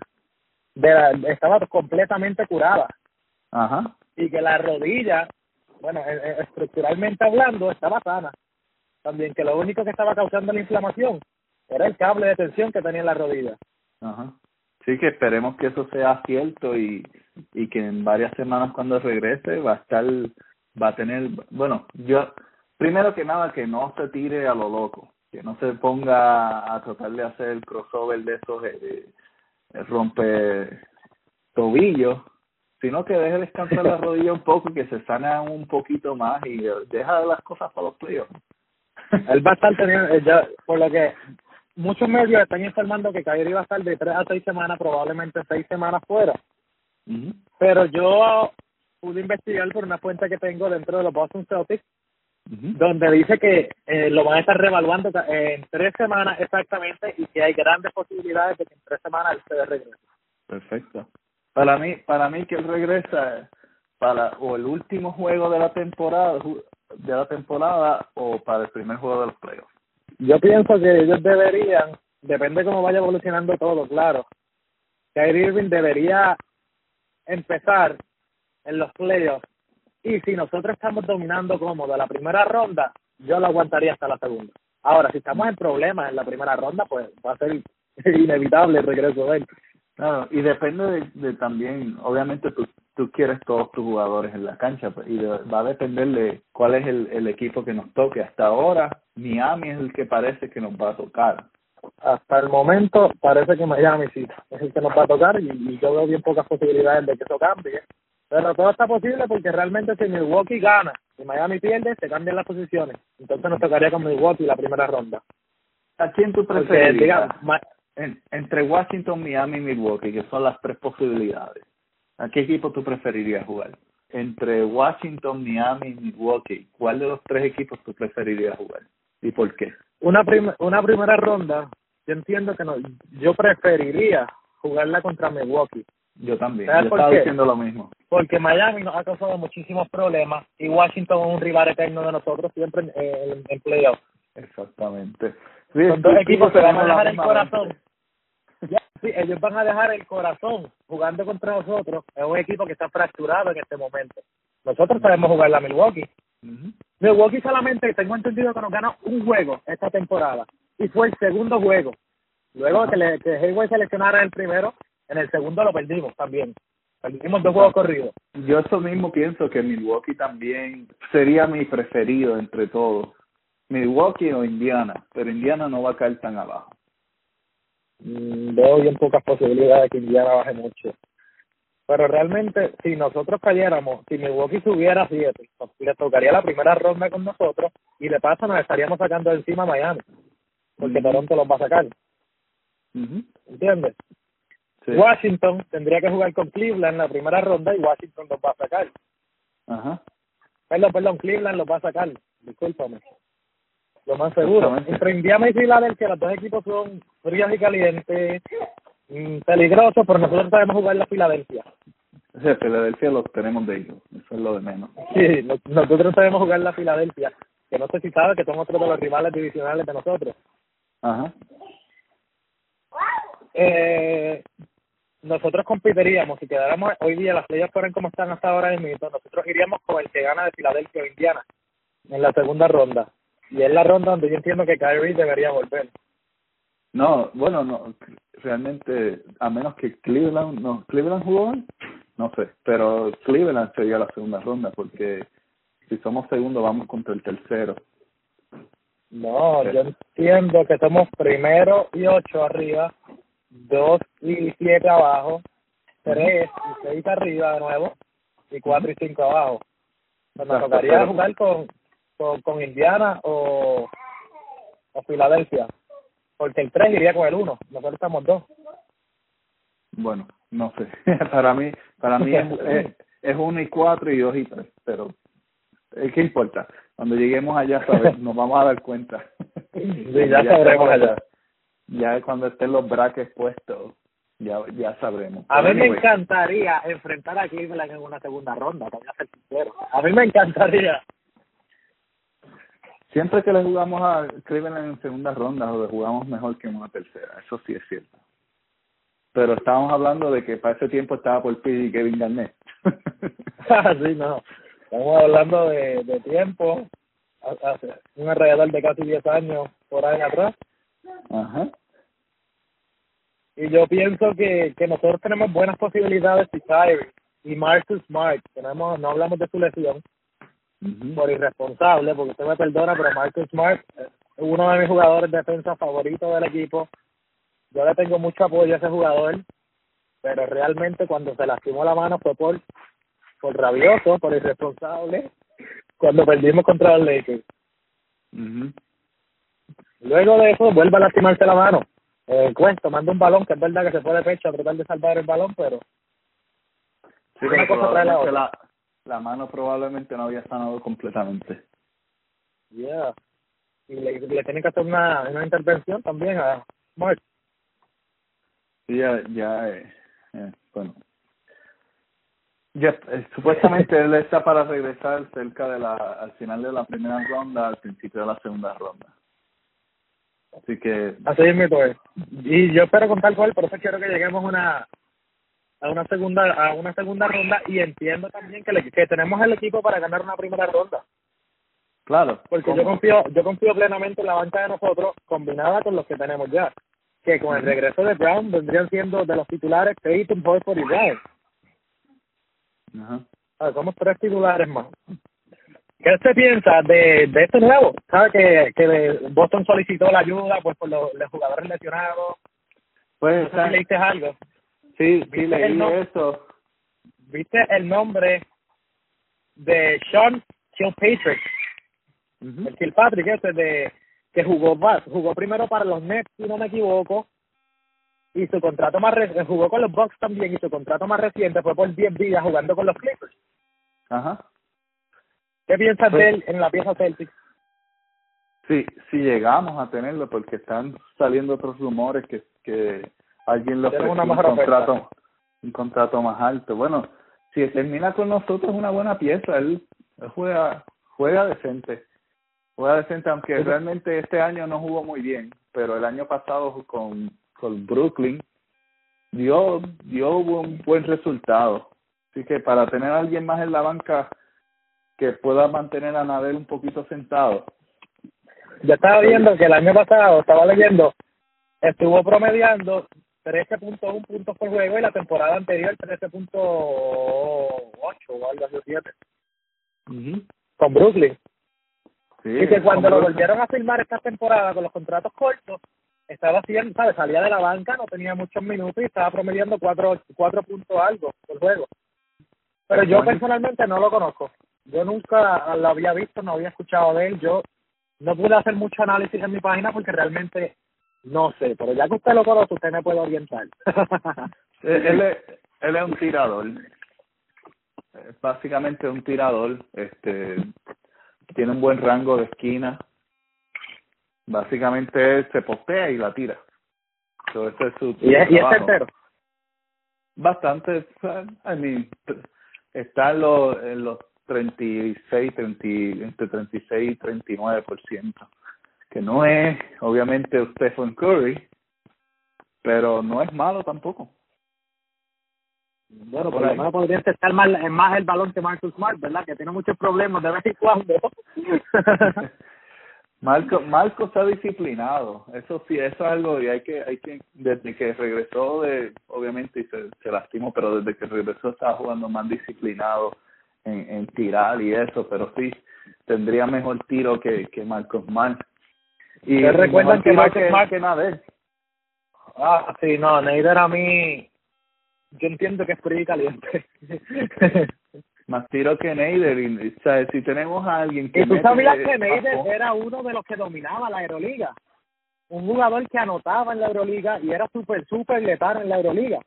de la, estaba completamente curada ajá, y que la rodilla, bueno, eh, eh, estructuralmente hablando, estaba sana. También que lo único que estaba causando la inflamación era el cable de tensión que tenía en la rodilla. ajá. Sí, que esperemos que eso sea cierto y, y que en varias semanas cuando regrese va a estar, va a tener, bueno, yo, primero que nada que no se tire a lo loco, que no se ponga a tratar de hacer el crossover de esos eh, eh, rompe tobillos, sino que deje descansar la rodilla un poco, que se sana un poquito más y deja las cosas para los playoffs. Él va a estar teniendo, eh, ya, por lo que muchos medios están informando que Kyrie va a estar de tres a seis semanas, probablemente seis semanas fuera. Pero yo pude investigar por una fuente que tengo dentro de los Boston Celtics donde dice que eh, lo van a estar revaluando en tres semanas exactamente y que hay grandes posibilidades de que en tres semanas él se regrese. Perfecto. Para mí, para mí que él regresa para o el último juego de la temporada de la temporada o para el primer juego de los playoffs. Yo pienso que ellos deberían, depende de cómo vaya evolucionando todo, claro. Kyrie Irving debería empezar en los playoffs y si nosotros estamos dominando cómodo la primera ronda, yo lo aguantaría hasta la segunda. Ahora, si estamos en problemas en la primera ronda, pues va a ser inevitable el regreso de él. Claro, y depende de, también, obviamente tú, tú quieres todos tus jugadores en la cancha pues, y va a depender de cuál es el, el equipo que nos toque. Hasta ahora, Miami es el que parece que nos va a tocar. Hasta el momento parece que Miami sí es el que nos va a tocar y, y yo veo bien pocas posibilidades de que eso cambie. Pero todo está posible porque realmente si Milwaukee gana y Miami pierde, se cambian las posiciones. Entonces nos tocaría con Milwaukee la primera ronda. ¿A quién tú prefieres? Entre Washington, Miami y Milwaukee, que son las tres posibilidades, ¿a qué equipo tú preferirías jugar? Entre Washington, Miami y Milwaukee, ¿cuál de los tres equipos tú preferirías jugar? ¿Y por qué? Una, una primera ronda, yo entiendo que no, yo preferiría jugarla contra Milwaukee. Yo también, yo estaba diciendo lo mismo. Porque Miami nos ha causado muchísimos problemas y Washington es un rival eterno de nosotros siempre en, en, playoffs. Exactamente. Son dos equipos que van a dejar el corazón. Ya, sí, ellos van a dejar el corazón jugando contra nosotros. Es un equipo que está fracturado en este momento. Nosotros sabemos jugar la Milwaukee. Milwaukee solamente, tengo entendido que nos ganó un juego esta temporada. Y fue el segundo juego. Luego que, le, que Hayward seleccionara el primero, en el segundo lo perdimos también. Perdimos dos juegos corridos. Yo eso mismo pienso que Milwaukee también sería mi preferido entre todos. Milwaukee o Indiana, pero Indiana no va a caer tan abajo. Mm, veo bien pocas posibilidades de que Indiana baje mucho. Pero realmente, si nosotros cayéramos, si Milwaukee subiera siete, le tocaría la primera ronda con nosotros y de paso nos estaríamos sacando encima a Miami, porque Toronto los va a sacar. ¿Entiendes? Washington tendría que jugar con Cleveland en la primera ronda y Washington los va a sacar. Ajá. Perdón, perdón, Cleveland los va a sacar. Discúlpame. Lo más seguro. Entre Indiana y Filadelfia, los dos equipos son fríos y calientes, mm, peligrosos, pero nosotros sabemos jugar la Filadelfia. O sea, Filadelfia los tenemos de ellos, eso es lo de menos. Sí, nosotros sabemos jugar la Filadelfia, que no sé si sabe que son otros de los rivales divisionales de nosotros. Ajá. Eh, nosotros competiríamos, si quedáramos hoy día, las leyes fueran como están hasta ahora mismo, nosotros iríamos con el que gana de Filadelfia o Indiana en la segunda ronda. Y es la ronda donde yo entiendo que Kyrie debería volver. No, bueno, no, realmente, a menos que Cleveland, no, Cleveland jugó no sé, pero Cleveland sería la segunda ronda porque si somos segundo vamos contra el tercero. No, yo entiendo que somos primero y ocho arriba dos y siete abajo, tres y seis arriba de nuevo, y cuatro y cinco abajo. Nos tocaría jugar con, con, con Indiana o, o Filadelfia, porque el tres iría con el uno, nosotros estamos dos. Bueno, no sé, para mí, para mí es, es, uno y cuatro y dos y tres, pero ¿qué importa? Cuando lleguemos allá, nos vamos a dar cuenta. ya sabremos allá ya cuando estén los braques puestos, ya, ya sabremos. A mí me encantaría enfrentar a Cleveland en una segunda ronda, voy a ser sincero. A mí me encantaría. Siempre que le jugamos a Cleveland en segunda ronda, lo jugamos mejor que en una tercera, eso sí es cierto. Pero estábamos hablando de que para ese tiempo estaba por y Kevin Garnett. sí, no. Estamos hablando de, de tiempo, hace un alrededor de casi 10 años por ahí atrás. Ajá. Y yo pienso que, que nosotros tenemos buenas posibilidades si Kyrie y Marcus Smart, tenemos, no hablamos de su lesión, por irresponsable, porque usted me perdona, pero Marcus Smart es uno de mis jugadores de defensa favoritos del equipo. Yo le tengo mucho apoyo a ese jugador, pero realmente cuando se lastimó la mano fue por, por rabioso, por irresponsable, cuando perdimos contra los Lakers. Luego de eso vuelve a lastimarse la mano. Eh, cuento, manda un balón, que es verdad que se puede pecho a tratar de salvar el balón, pero... Sí, una cosa la, la, la mano probablemente no había sanado completamente. Yeah. Y le, le tienen que hacer una, una intervención también a Mark. Sí, ya, ya, eh, eh, bueno. Ya, eh, supuestamente él está para regresar cerca de la, al final de la primera ronda, al principio de la segunda ronda. Así que. Así es mi. Y yo espero contar con él, por eso quiero que lleguemos a una a una segunda a una segunda ronda y entiendo también que, le, que tenemos el equipo para ganar una primera ronda. Claro. Porque yo confío yo confío plenamente en la banca de nosotros combinada con los que tenemos ya. Que con el regreso de Brown vendrían siendo de los titulares Peyton, Horford y Brown. Ajá. Ah, somos tres titulares más. ¿Qué usted piensa de, de este nuevo? ¿Sabe que, que Boston solicitó la ayuda pues por los, los jugadores lesionados? Pues, No sé si leíste algo. Sí, sí, ¿Viste leí eso. ¿Viste el nombre de Sean Kilpatrick? Ujú. El Kilpatrick ese de que jugó más, jugó primero para los Nets, si no me equivoco, y su contrato más re- jugó con los Bucks también y su contrato más reciente fue por 10 días jugando con los Clippers. Ajá. ¿Qué piensas Pues- de él en la pieza Celtic? Sí, si llegamos a tenerlo, porque están saliendo otros rumores que, que alguien le ofreció un oferta. contrato, un contrato más alto. Bueno, si termina con nosotros es una buena pieza, él, él juega, juega decente, juega decente, aunque realmente este año no jugó muy bien, pero el año pasado con, con Brooklyn dio, dio un buen resultado. Así que para tener a alguien más en la banca que pueda mantener a Nadal un poquito sentado, Yo estaba viendo que el año pasado, estaba leyendo, estuvo promediando 13.1 puntos por juego y la temporada anterior 13.8 o algo así, 7, con Brooklyn. Sí, y que cuando lo volvieron a firmar esta temporada con los contratos cortos, estaba haciendo, ¿sabes? Salía de la banca, no tenía muchos minutos y estaba promediando 4, cuatro puntos algo por juego. Pero yo personalmente no lo conozco. Yo nunca lo había visto, no había escuchado de él. Yo no pude hacer mucho análisis en mi página porque realmente no sé. Pero ya que usted lo conoce, usted me puede orientar. Él, es, él es un tirador. Es básicamente un tirador. Este tiene un buen rango de esquina. Básicamente él se postea y la tira. So, ese es su, su y es, y es certero. Bastante. I mean, está en los, en los 36, 30, entre 36 y 39 por ciento. Que no es, obviamente, Stephen Curry, pero no es malo tampoco. Bueno, Por por lo menos podría estar más, más el balón que Marcus Smart, ¿verdad? Que tiene muchos problemas de vez en cuando. Marco, Marco está disciplinado, eso sí, eso es algo y hay que, hay que, desde que regresó de, obviamente y se, se lastimó, pero desde que regresó estaba jugando más disciplinado en, en tirar y eso, pero sí, tendría mejor tiro que, que Marcos Smart. Y ¿Ustedes recuerdan que tiro Marcus que, Smart- que Nadal. Ah, sí, no, Neider a mí, yo entiendo que es frío y caliente. más tiro que Neider y, y, ¿sabes? si tenemos a alguien que y tú sabías que Neider era uno de los que dominaba la Euroliga. Un jugador que anotaba en la Euroliga y era súper, súper letal en la Euroliga.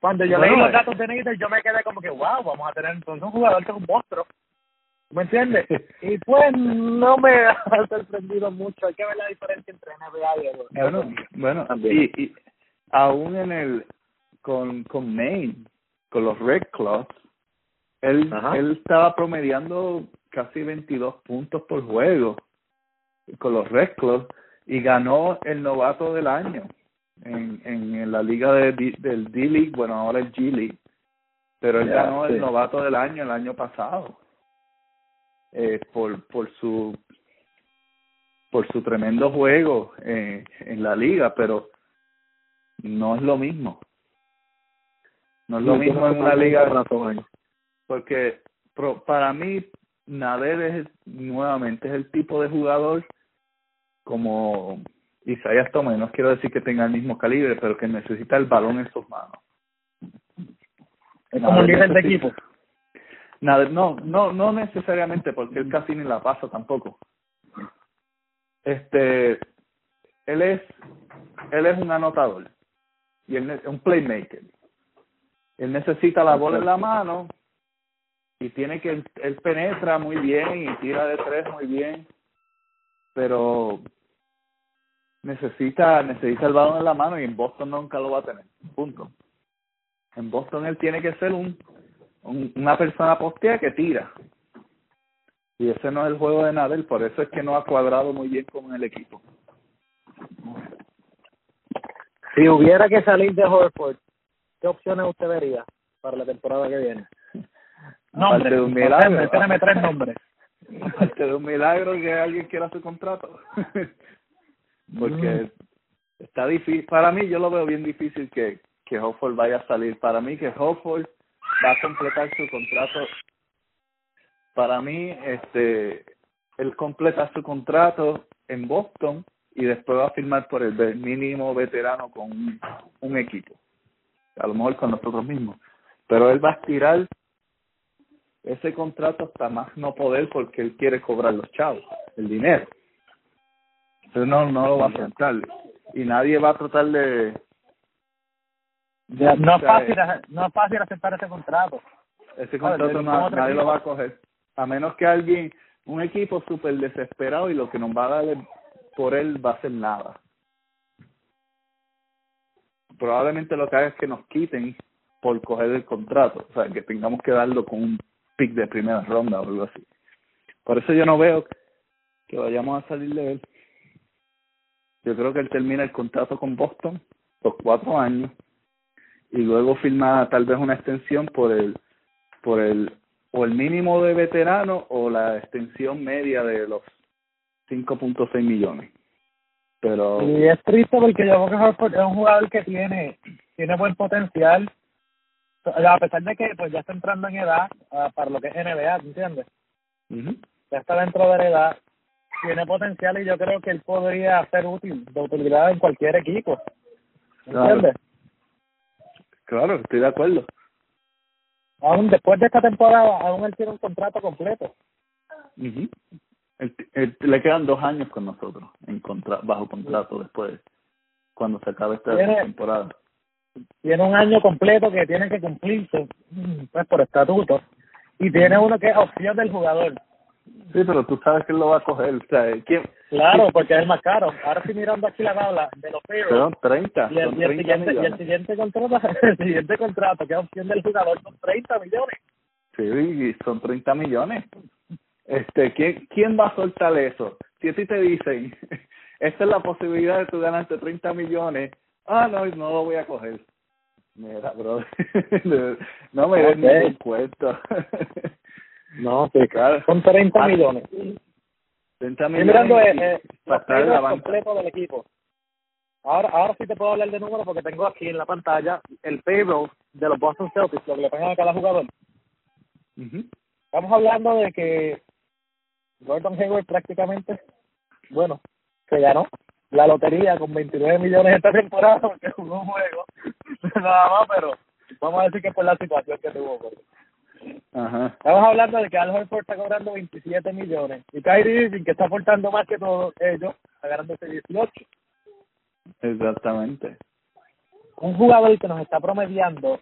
Cuando yo leí los datos de Neider, yo me quedé como que, wow, vamos a tener entonces un jugador que es un monstruo. ¿Me entiendes? y pues no me ha sorprendido mucho. Hay que ver la diferencia entre NBA y Euro- Bueno, bueno, También. y, y aún en el con con Maine, con los Red Claws, él Ajá. él estaba promediando casi 22 puntos por juego con los Red Claws y ganó el novato del año en en, en la liga de, del D League, bueno, ahora el G League, pero él ganó sí. el novato del año el año pasado. Eh, por por su por su tremendo juego eh, en la liga, pero no es lo mismo. No es lo mismo en una liga, razón porque pro- para mí Nader es nuevamente es el tipo de jugador como Isaías Tomé, no quiero decir que tenga el mismo calibre, pero que necesita el balón en sus manos. Es como líder de equipo. Nader, no, no, no necesariamente, porque él casi ni la pasa tampoco. Este, él es, él es un anotador y él es un playmaker. Él necesita la bola en la mano y tiene que, él penetra muy bien y tira de tres muy bien. pero necesita necesita el balón en la mano y en Boston nunca lo va a tener. Punto. En Boston él tiene que ser un una persona postea que tira. Y ese no es el juego de Nadal, por eso es que no ha cuadrado muy bien con el equipo. Si hubiera que salir de Horford, ¿qué opciones usted vería para la temporada que viene? Aparte de un milagro. Tráeme tres nombres. Aparte de un milagro que alguien quiera su contrato. Porque está difícil. Para mí, yo lo veo bien difícil que, que Hofford vaya a salir. Para mí, que Hofford va a completar su contrato. Para mí, este, él completa su contrato en Boston y después va a firmar por el mínimo veterano con un, equipo. A lo mejor con nosotros mismos. Pero él va a estirar ese contrato hasta más no poder porque él quiere cobrar los chavos, el dinero. Entonces no, no lo va a aceptar. Y nadie va a tratar de... Ya, no, es fácil, no es fácil aceptar ese contrato. Ese contrato no, nadie lo va a coger. A menos que alguien, un equipo súper desesperado y lo que nos va a dar por él va a ser nada. Probablemente lo que haga es que nos quiten por coger el contrato. O sea, que tengamos que darlo con un pick de primera ronda o algo así. Por eso yo no veo que vayamos a salir de él. Yo creo que él termina el contrato con Boston los cuatro años y luego firma tal vez una extensión por el por el o el mínimo de veterano o la extensión media de los 5.6 millones. Pero y es triste porque yo creo que es un jugador que tiene tiene buen potencial a pesar de que pues ya está entrando en edad uh, para lo que es NBA, ¿entiendes? Ya está dentro de la edad, tiene potencial y yo creo que él podría ser útil, de utilidad en cualquier equipo, ¿entiendes? Claro, estoy de acuerdo. Aún después de esta temporada, aún él tiene un contrato completo. mhm le quedan dos años con nosotros en contra bajo contrato después, cuando se acabe esta temporada tiene un año completo que tiene que cumplirse pues por estatuto y tiene uno que es opción del jugador sí pero tú sabes que él lo va a coger o sea, ¿quién? claro porque es el más caro ahora estoy mirando aquí la tabla de los payroll son 30 y el, son y el siguiente y el siguiente contrato el siguiente contrato que es opción del jugador son 30 millones sí son 30 millones este quién quién va a soltar eso si a ti te dicen esta es la posibilidad de tú ganarte 30 millones ah, no, no lo voy a coger. Mira, bro, no me des okay. ni cuento. No, sí, claro. Son 30 ah, millones. 30 millones. mirando eh, los completo del equipo. Ahora, ahora sí te puedo hablar de números porque tengo aquí en la pantalla el payroll de los Boston Celtics, lo que le pagan a cada jugador. Estamos hablando de que Gordon Hayward prácticamente, bueno, se ganó la lotería con 29 millones esta temporada porque jugó un juego nada más pero vamos a decir que por la situación que tuvo pues. Ajá. estamos hablando de que Al Horford está cobrando 27 millones. Y Kyrie Irving que está aportando más que todos ellos está ganándose 18 exactamente. Un jugador que nos está promediando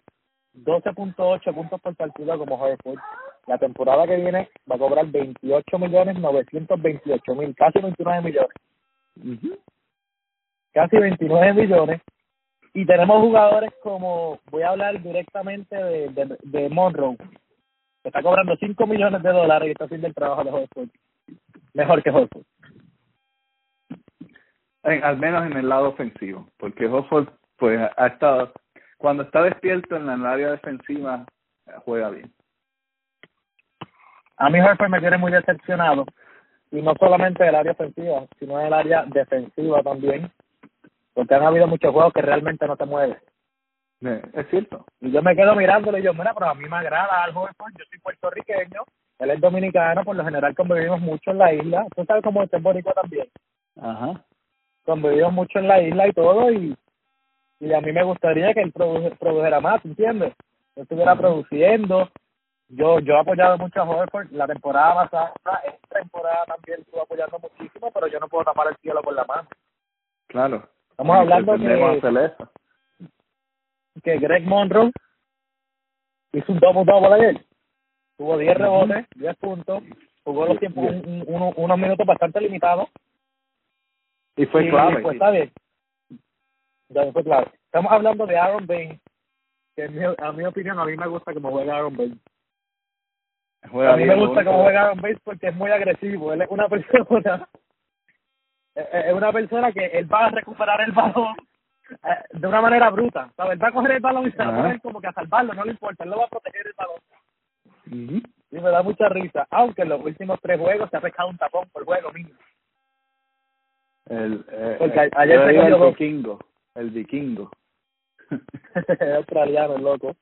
12.8 puntos por partido como Horford la temporada que viene va a cobrar 28 millones 928 mil casi 29 millones. Casi 29 millones. Y tenemos jugadores como, voy a hablar directamente de, de, de Monroe, está cobrando 5 millones de dólares y está haciendo el trabajo de Horford. Mejor que Horford. En, al menos en el lado ofensivo, porque Horford pues ha estado, cuando está despierto en el área defensiva, juega bien. A mí Horford me tiene muy decepcionado, y no solamente del área ofensiva, sino del área defensiva también porque han habido muchos juegos que realmente no te mueven. Es cierto. Y yo me quedo mirándole y yo, mira, pero a mí me agrada algo yo soy puertorriqueño, él es dominicano, por lo general convivimos mucho en la isla, tú sabes cómo es bonito también. Ajá. Convivimos mucho en la isla y todo, y, y a mí me gustaría que él produjera más, ¿entiendes? Yo estuviera produciendo, yo yo he apoyado mucho a Horford, la temporada pasada, esta temporada también estuve apoyando muchísimo, pero yo no puedo tapar el cielo con la mano. Claro. Estamos hablando que, que Greg Monroe hizo un double double ayer. Tuvo 10 rebotes, 10 puntos, jugó los tiempos un, unos minutos bastante limitados, Y fue clave. Pues, está bien. fue clave. Estamos hablando de Aaron Bain, que a mi opinión, a mí me gusta como juega Aaron Bain. a mí me gusta cómo juega Aaron Bain porque es muy agresivo. Él es una persona es una persona que él va a recuperar el balón de una manera bruta, ¿sabes? Él va a coger el balón y se va a poner como que a salvarlo, no le importa, él lo va a proteger el balón. Y me da mucha risa, aunque en los últimos tres juegos se ha pescado un tapón por juego mínimo. El, eh, Porque eh, ayer se el vikingo, el vikingo. australiano, el loco.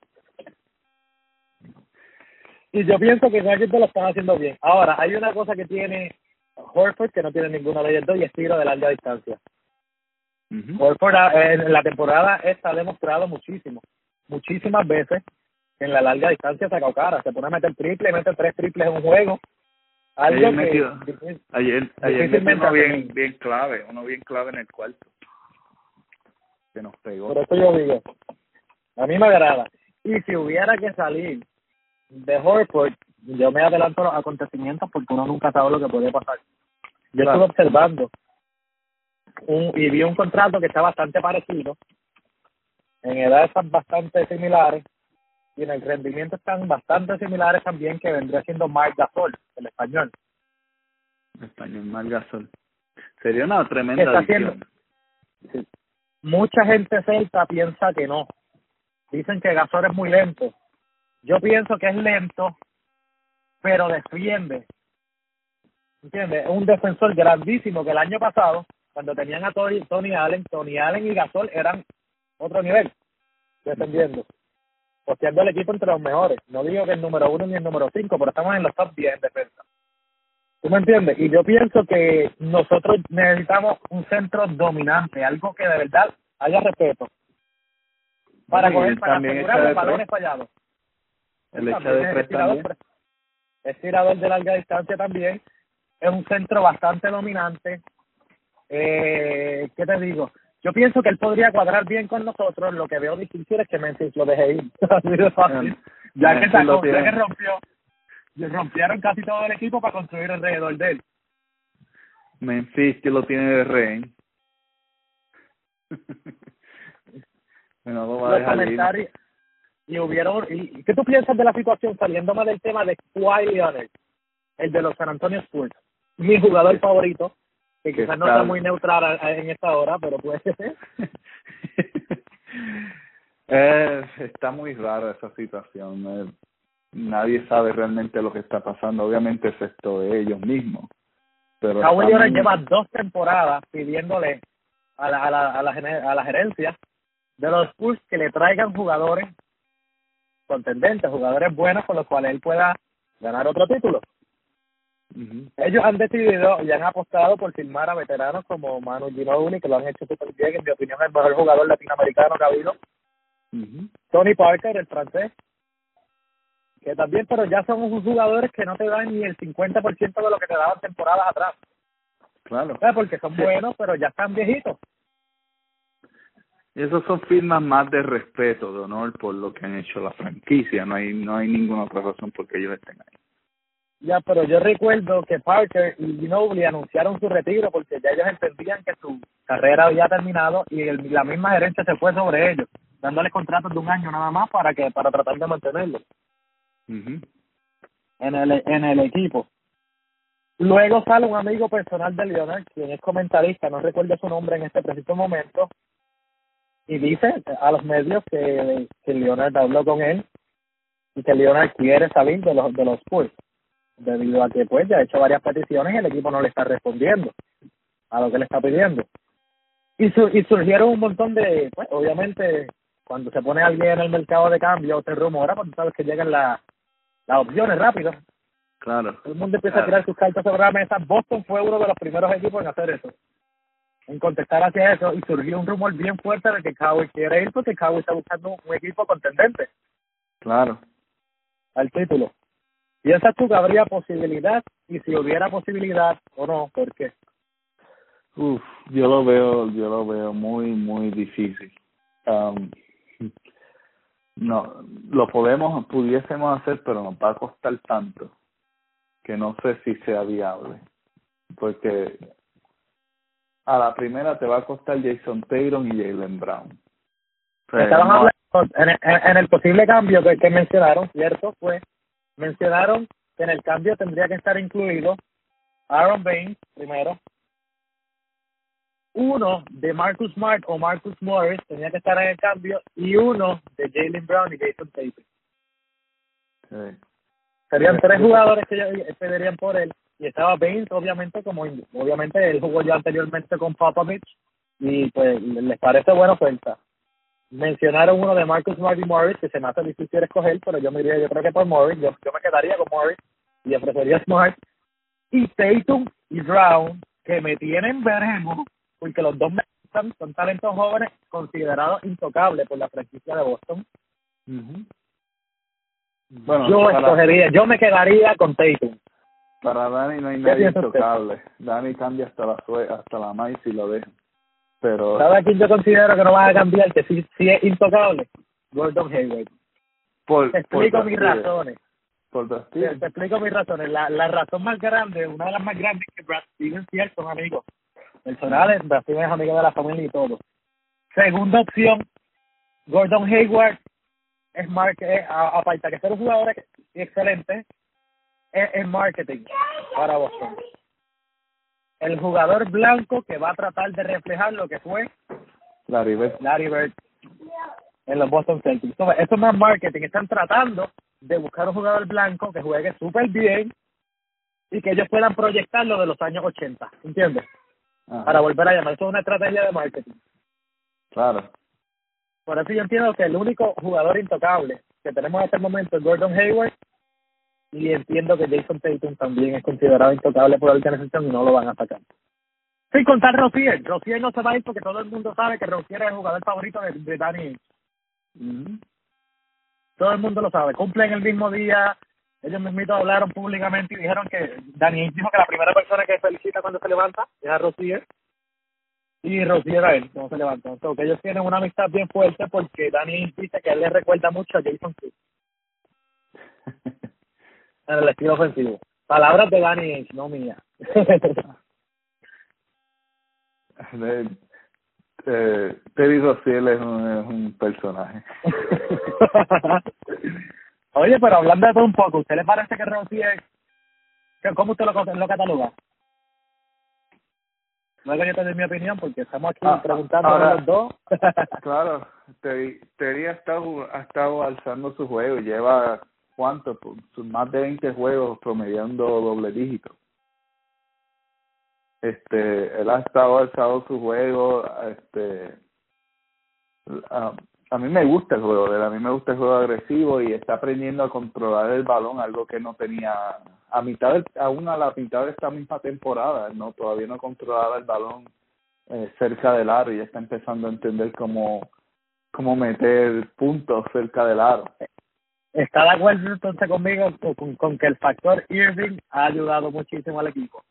Y yo pienso que Nuggets lo están haciendo bien. Ahora, hay una cosa que tiene Horford, que no tiene ninguna de ellas dos, y es tiro de larga distancia. Horford ah, en la temporada esta ha demostrado muchísimo, muchísimas veces en la larga distancia saca cara, se pone a meter triple, mete tres triples en un juego. Algo ayer, que, ayer, ayer uno bien, bien clave, uno bien clave en el cuarto. Que nos pegó. Por eso yo digo, a mí me agrada. Y si hubiera que salir de Horford, yo me adelanto a los acontecimientos porque uno nunca sabe lo que puede pasar. Yo estuve observando un, y vi un contrato que está bastante parecido, en edades están bastante similares y en el rendimiento están bastante similares también que vendría siendo Marc Gasol, el español. El español Marc Gasol. Sería una tremenda haciendo, Mucha gente celta piensa que no. Dicen que Gasol es muy lento. Yo pienso que es lento, pero defiende. ¿Entiendes? Es un defensor grandísimo que el año pasado, cuando tenían a Tony, Tony Allen, Tony Allen y Gasol eran otro nivel defendiendo posteando el equipo entre los mejores. No digo que el número uno ni el número cinco, pero estamos en los top 10 en defensa. ¿Tú me entiendes? Y yo pienso que nosotros necesitamos un centro dominante, algo que de verdad haya respeto. Para coger, para asegurar los balones fallados. El hecho de es tirador, es tirador de larga distancia también. Es un centro bastante dominante. Eh, ¿Qué te digo? Yo pienso que él podría cuadrar bien con nosotros. Lo que veo difícil es que Memphis lo deje ir. fácil. Ya que, sacó, ya que rompió, rompieron casi todo el equipo para construir alrededor de él. Memphis que lo tiene de rehén. bueno, lo va a dejar y hubieron y qué tú piensas de la situación saliendo más del tema de Kawhi Leonard el de los San Antonio Spurs mi jugador favorito que quizás no está muy neutral en esta hora, pero puede ser. eh, está muy rara esa situación. Eh, nadie sabe realmente lo que está pasando, obviamente excepto ellos mismos. Pero Kawhi lleva dos temporadas pidiéndole a la, a la, a la, a la gerencia de los Spurs que le traigan jugadores contendentes, jugadores buenos con los cuales él pueda ganar otro título. Ellos han decidido y han apostado por firmar a veteranos como Manu Ginobili, que lo han hecho súper bien, en mi opinión, el mejor jugador latinoamericano que ha habido. Tony Parker, el francés, que también, pero ya son unos jugadores que no te dan ni el 50% de lo que te daban temporadas atrás. Claro. Porque son buenos, pero ya están viejitos. Y esos son firmas más de respeto, de honor por lo que han hecho la franquicia. No hay, no hay ninguna otra razón por que ellos estén ahí. Ya, pero yo recuerdo que Parker y Ginobili anunciaron su retiro porque ya ellos entendían que su carrera había terminado y la misma gerencia se fue sobre ellos, dándoles contratos de un año nada más para que para tratar de mantenerlos en el en el equipo. Luego sale un amigo personal de Leonard, quien es comentarista, no recuerdo su nombre en este preciso momento, y dice a los medios que, que Leonard habló con él y que Leonard quiere salir de los de los Spurs debido a que pues ya ha hecho varias peticiones y el equipo no le está respondiendo a lo que le está pidiendo. Y, y surgieron un montón de, pues obviamente cuando se pone alguien en el mercado de cambio se rumora, pues sabes que llegan las las opciones rápido. Claro. Todo el mundo empieza a tirar sus cartas sobre la mesa. Boston fue uno de los primeros equipos en hacer eso. En contestar hacia eso y surgió un rumor bien fuerte de que Cowboy quiere ir porque Cowboy está buscando un equipo contendente. Claro. Al título. ¿Piensas tú que habría posibilidad? Y si hubiera posibilidad o no, ¿por qué? Uf, yo lo veo, yo lo veo muy, muy difícil. Um, no, lo podemos, pudiésemos hacer, pero nos va a costar tanto que no sé si sea viable. Porque a la primera te va a costar Jason Taylor y Jalen Brown. Estaban hablando en, en, en, el posible cambio que, que mencionaron, ¿cierto? Pues mencionaron que en el cambio tendría que estar incluido Aaron Baines primero, uno de Marcus Smart o Marcus Morris tenía que estar en el cambio y uno de Jalen Brown y Jason Tatum. Sí. Serían tres jugadores que pedirían por él y estaba Baines obviamente como obviamente él jugó ya anteriormente con Popovich y pues les parece buena oferta. Mencionaron uno de Marcus Smart y Morris que se me hace difícil escoger, pero yo me diría yo creo que por Morris, yo, yo me quedaría con Morris y ofrecería Smart y Tatum y Brown que me tienen veremos porque los dos son talentos jóvenes considerados intocables por la franquicia de Boston. Bueno, yo para, escogería, yo me quedaría con Tatum. Para Dani no hay nadie intocable. Dani cambia hasta la hasta la maíz y lo deja. Pero ¿Sabes quién yo considero que no va a cambiar, que sí, sí es intocable? Gordon Hayward. Por, te explico por mis razones. Por Te, te explico mis razones. La, la razón más grande, una de las más grandes que Brad Stevens y él son amigos personales, Brad Stevens es amigo de la familia y todo. Segunda opción, Gordon Hayward es aparte de ser un jugador excelente, es, es marketing para Boston. El jugador blanco que va a tratar de reflejar lo que fue Larry Bird. Larry Bird en los Boston Celtics. Entonces, eso es más marketing. Están tratando de buscar un jugador blanco que juegue súper bien y que ellos puedan proyectarlo de los años 80. ¿Entiendes? Ajá. Para volver a llamar. Eso es una estrategia de marketing. Claro. Por eso yo entiendo que el único jugador intocable que tenemos hasta el momento es Gordon Hayward y entiendo que Jason Tatum también es considerado intocable por la organización y no lo van a sacar. Sin contar Rosier. Rosier no se va a ir porque todo el mundo sabe que Rosier es el jugador favorito de, de Danny. Mm Todo el mundo lo sabe. Cumplen el mismo día. Ellos mismos hablaron públicamente y dijeron que Danny dijo que la primera persona que felicita cuando se levanta es a Rosier y Rosier a él cuando se levanta. Entonces, ellos tienen una amistad bien fuerte porque Danny dice que él le recuerda mucho a Jason Kidd en el estilo ofensivo. Palabras de Danny no mía. Eh, Terry Rossiel es un, es un personaje. Oye, pero hablando de todo un poco, ¿usted le parece que que cómo usted lo, lo cataloga? Luego yo te doy mi opinión porque estamos aquí Ah, preguntando ahora- a los dos. claro, Terry, Terry ha, estado, ha estado alzando su juego. Lleva, ¿cuánto? Pues, sus más de 20 juegos promediando doble dígito. Este, él ha estado alzando su juego. Este, a, a mí me gusta el juego de él, a mí me gusta el juego agresivo y está aprendiendo a controlar el balón, algo que no tenía a mitad, del- aún a la mitad de esta misma temporada, no todavía no controlaba el balón eh, cerca del aro y está empezando a entender cómo, cómo meter puntos cerca del aro. ¿Está de acuerdo entonces conmigo con, con que el factor Irving ha ayudado muchísimo al equipo?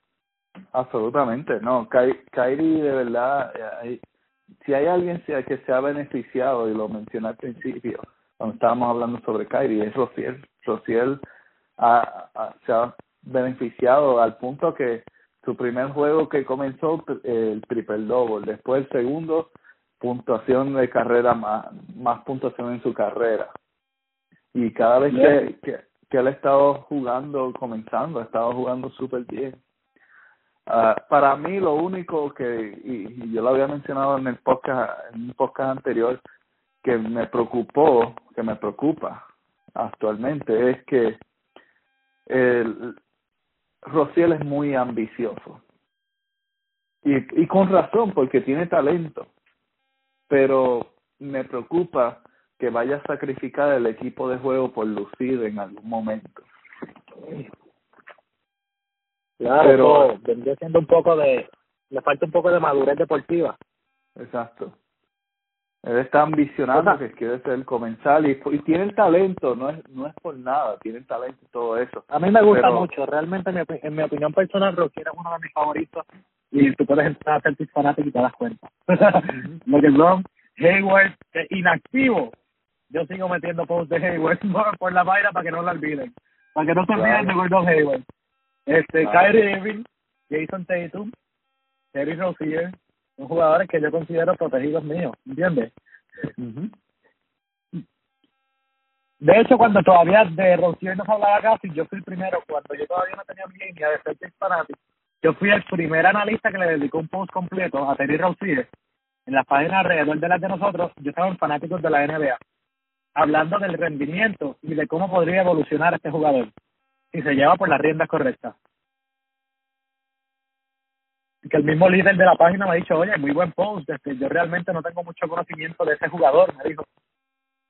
Absolutamente, no, Ky- Kyrie de verdad, eh, si hay alguien que se ha beneficiado, y lo mencioné al principio, cuando estábamos hablando sobre Kyrie, es Rociel. Rociel ha, se ha beneficiado al punto que su primer juego que comenzó, el triple double, después el segundo, puntuación de carrera, más, más puntuación en su carrera. Y cada vez que, que, que él ha estado jugando, comenzando, ha estado jugando súper bien. Ah, para mí lo único que y, y yo lo había mencionado en el podcast en un podcast anterior que me preocupó que me preocupa actualmente es que el Rociel es muy ambicioso. Y, y con razón porque tiene talento. Pero me preocupa que vaya a sacrificar el equipo de juego por lucir en algún momento Claro, Pero- vendría siendo un poco de, le falta un poco de madurez deportiva. Exacto. Él está ambicionado Ajá. que quiere ser el comensal y, y tiene el talento, no es no es por nada, tiene el talento y todo eso. A mí me gusta Pero- mucho, realmente en mi, opi- en mi opinión personal, Rosier es uno de mis favoritos y tú puedes entrar a ser fanático y te das cuenta. Lo que Hayward, eh, inactivo. Yo sigo metiendo posts de Hayward por, la vaina para que no lo olviden. Para que no se olviden de Gordon Hayward. Este. Kyrie Irving, Jason Tatum, Terry Rozier, Son jugadores que yo considero protegidos míos, ¿entiendes? De hecho, cuando todavía de Rozier no se hablaba casi, yo fui el primero, cuando yo todavía no tenía mi línea de Celtics Fanatic, yo fui el primer analista que le dedicó un post completo a Terry Rozier en las páginas alrededor de las de nosotros, yo estaba en fanáticos de la NBA, hablando del rendimiento y de cómo podría evolucionar este jugador si se lleva por las riendas correctas. Que el mismo líder de la página me ha dicho, oye, muy buen post, este, yo realmente no tengo mucho conocimiento de ese jugador, me dijo,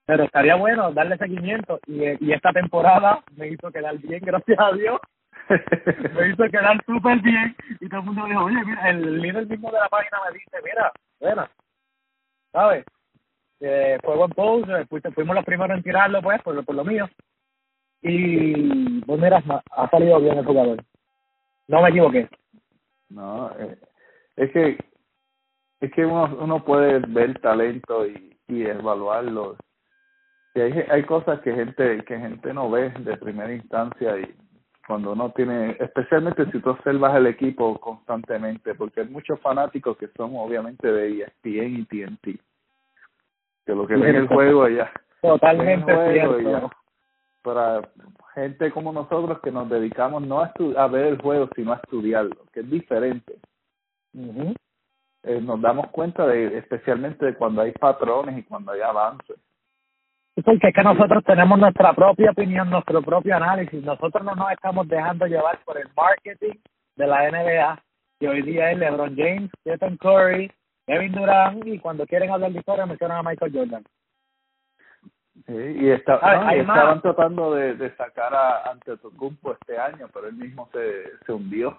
pero estaría bueno darle seguimiento y, y esta temporada me hizo quedar bien, gracias a Dios. me hizo quedar súper bien y todo el mundo dijo, oye, mira, el líder mismo de la página me dice, mira, bueno, ¿sabes? Eh, fue buen post, fuimos los primeros en tirarlo, pues, por, por lo mío. Y, pues mira, ha salido bien el jugador. No me equivoqué. No, eh, es que es que uno, uno puede ver talento y, y evaluarlo y hay, hay cosas que gente que gente no ve de primera instancia y cuando uno tiene, especialmente si tú observas el equipo constantemente, porque hay muchos fanáticos que son obviamente de ESPN y TNT, que lo que ven el juego allá. Totalmente cierto. Para gente como nosotros que nos dedicamos no a, a ver el juego, sino a estudiarlo, que es diferente. eh, nos damos cuenta de, especialmente de cuando hay patrones y cuando hay avances porque es que nosotros tenemos nuestra propia opinión, nuestro propio análisis. Nosotros no nos estamos dejando llevar por el marketing de la NBA, que hoy día es LeBron James, Stephen Curry, Kevin Durant, y cuando quieren hablar de historia mencionan a Michael Jordan. Sí, y, está, no, y estaban tratando de, de sacar a Antetokounmpo este año, pero él mismo se, se hundió.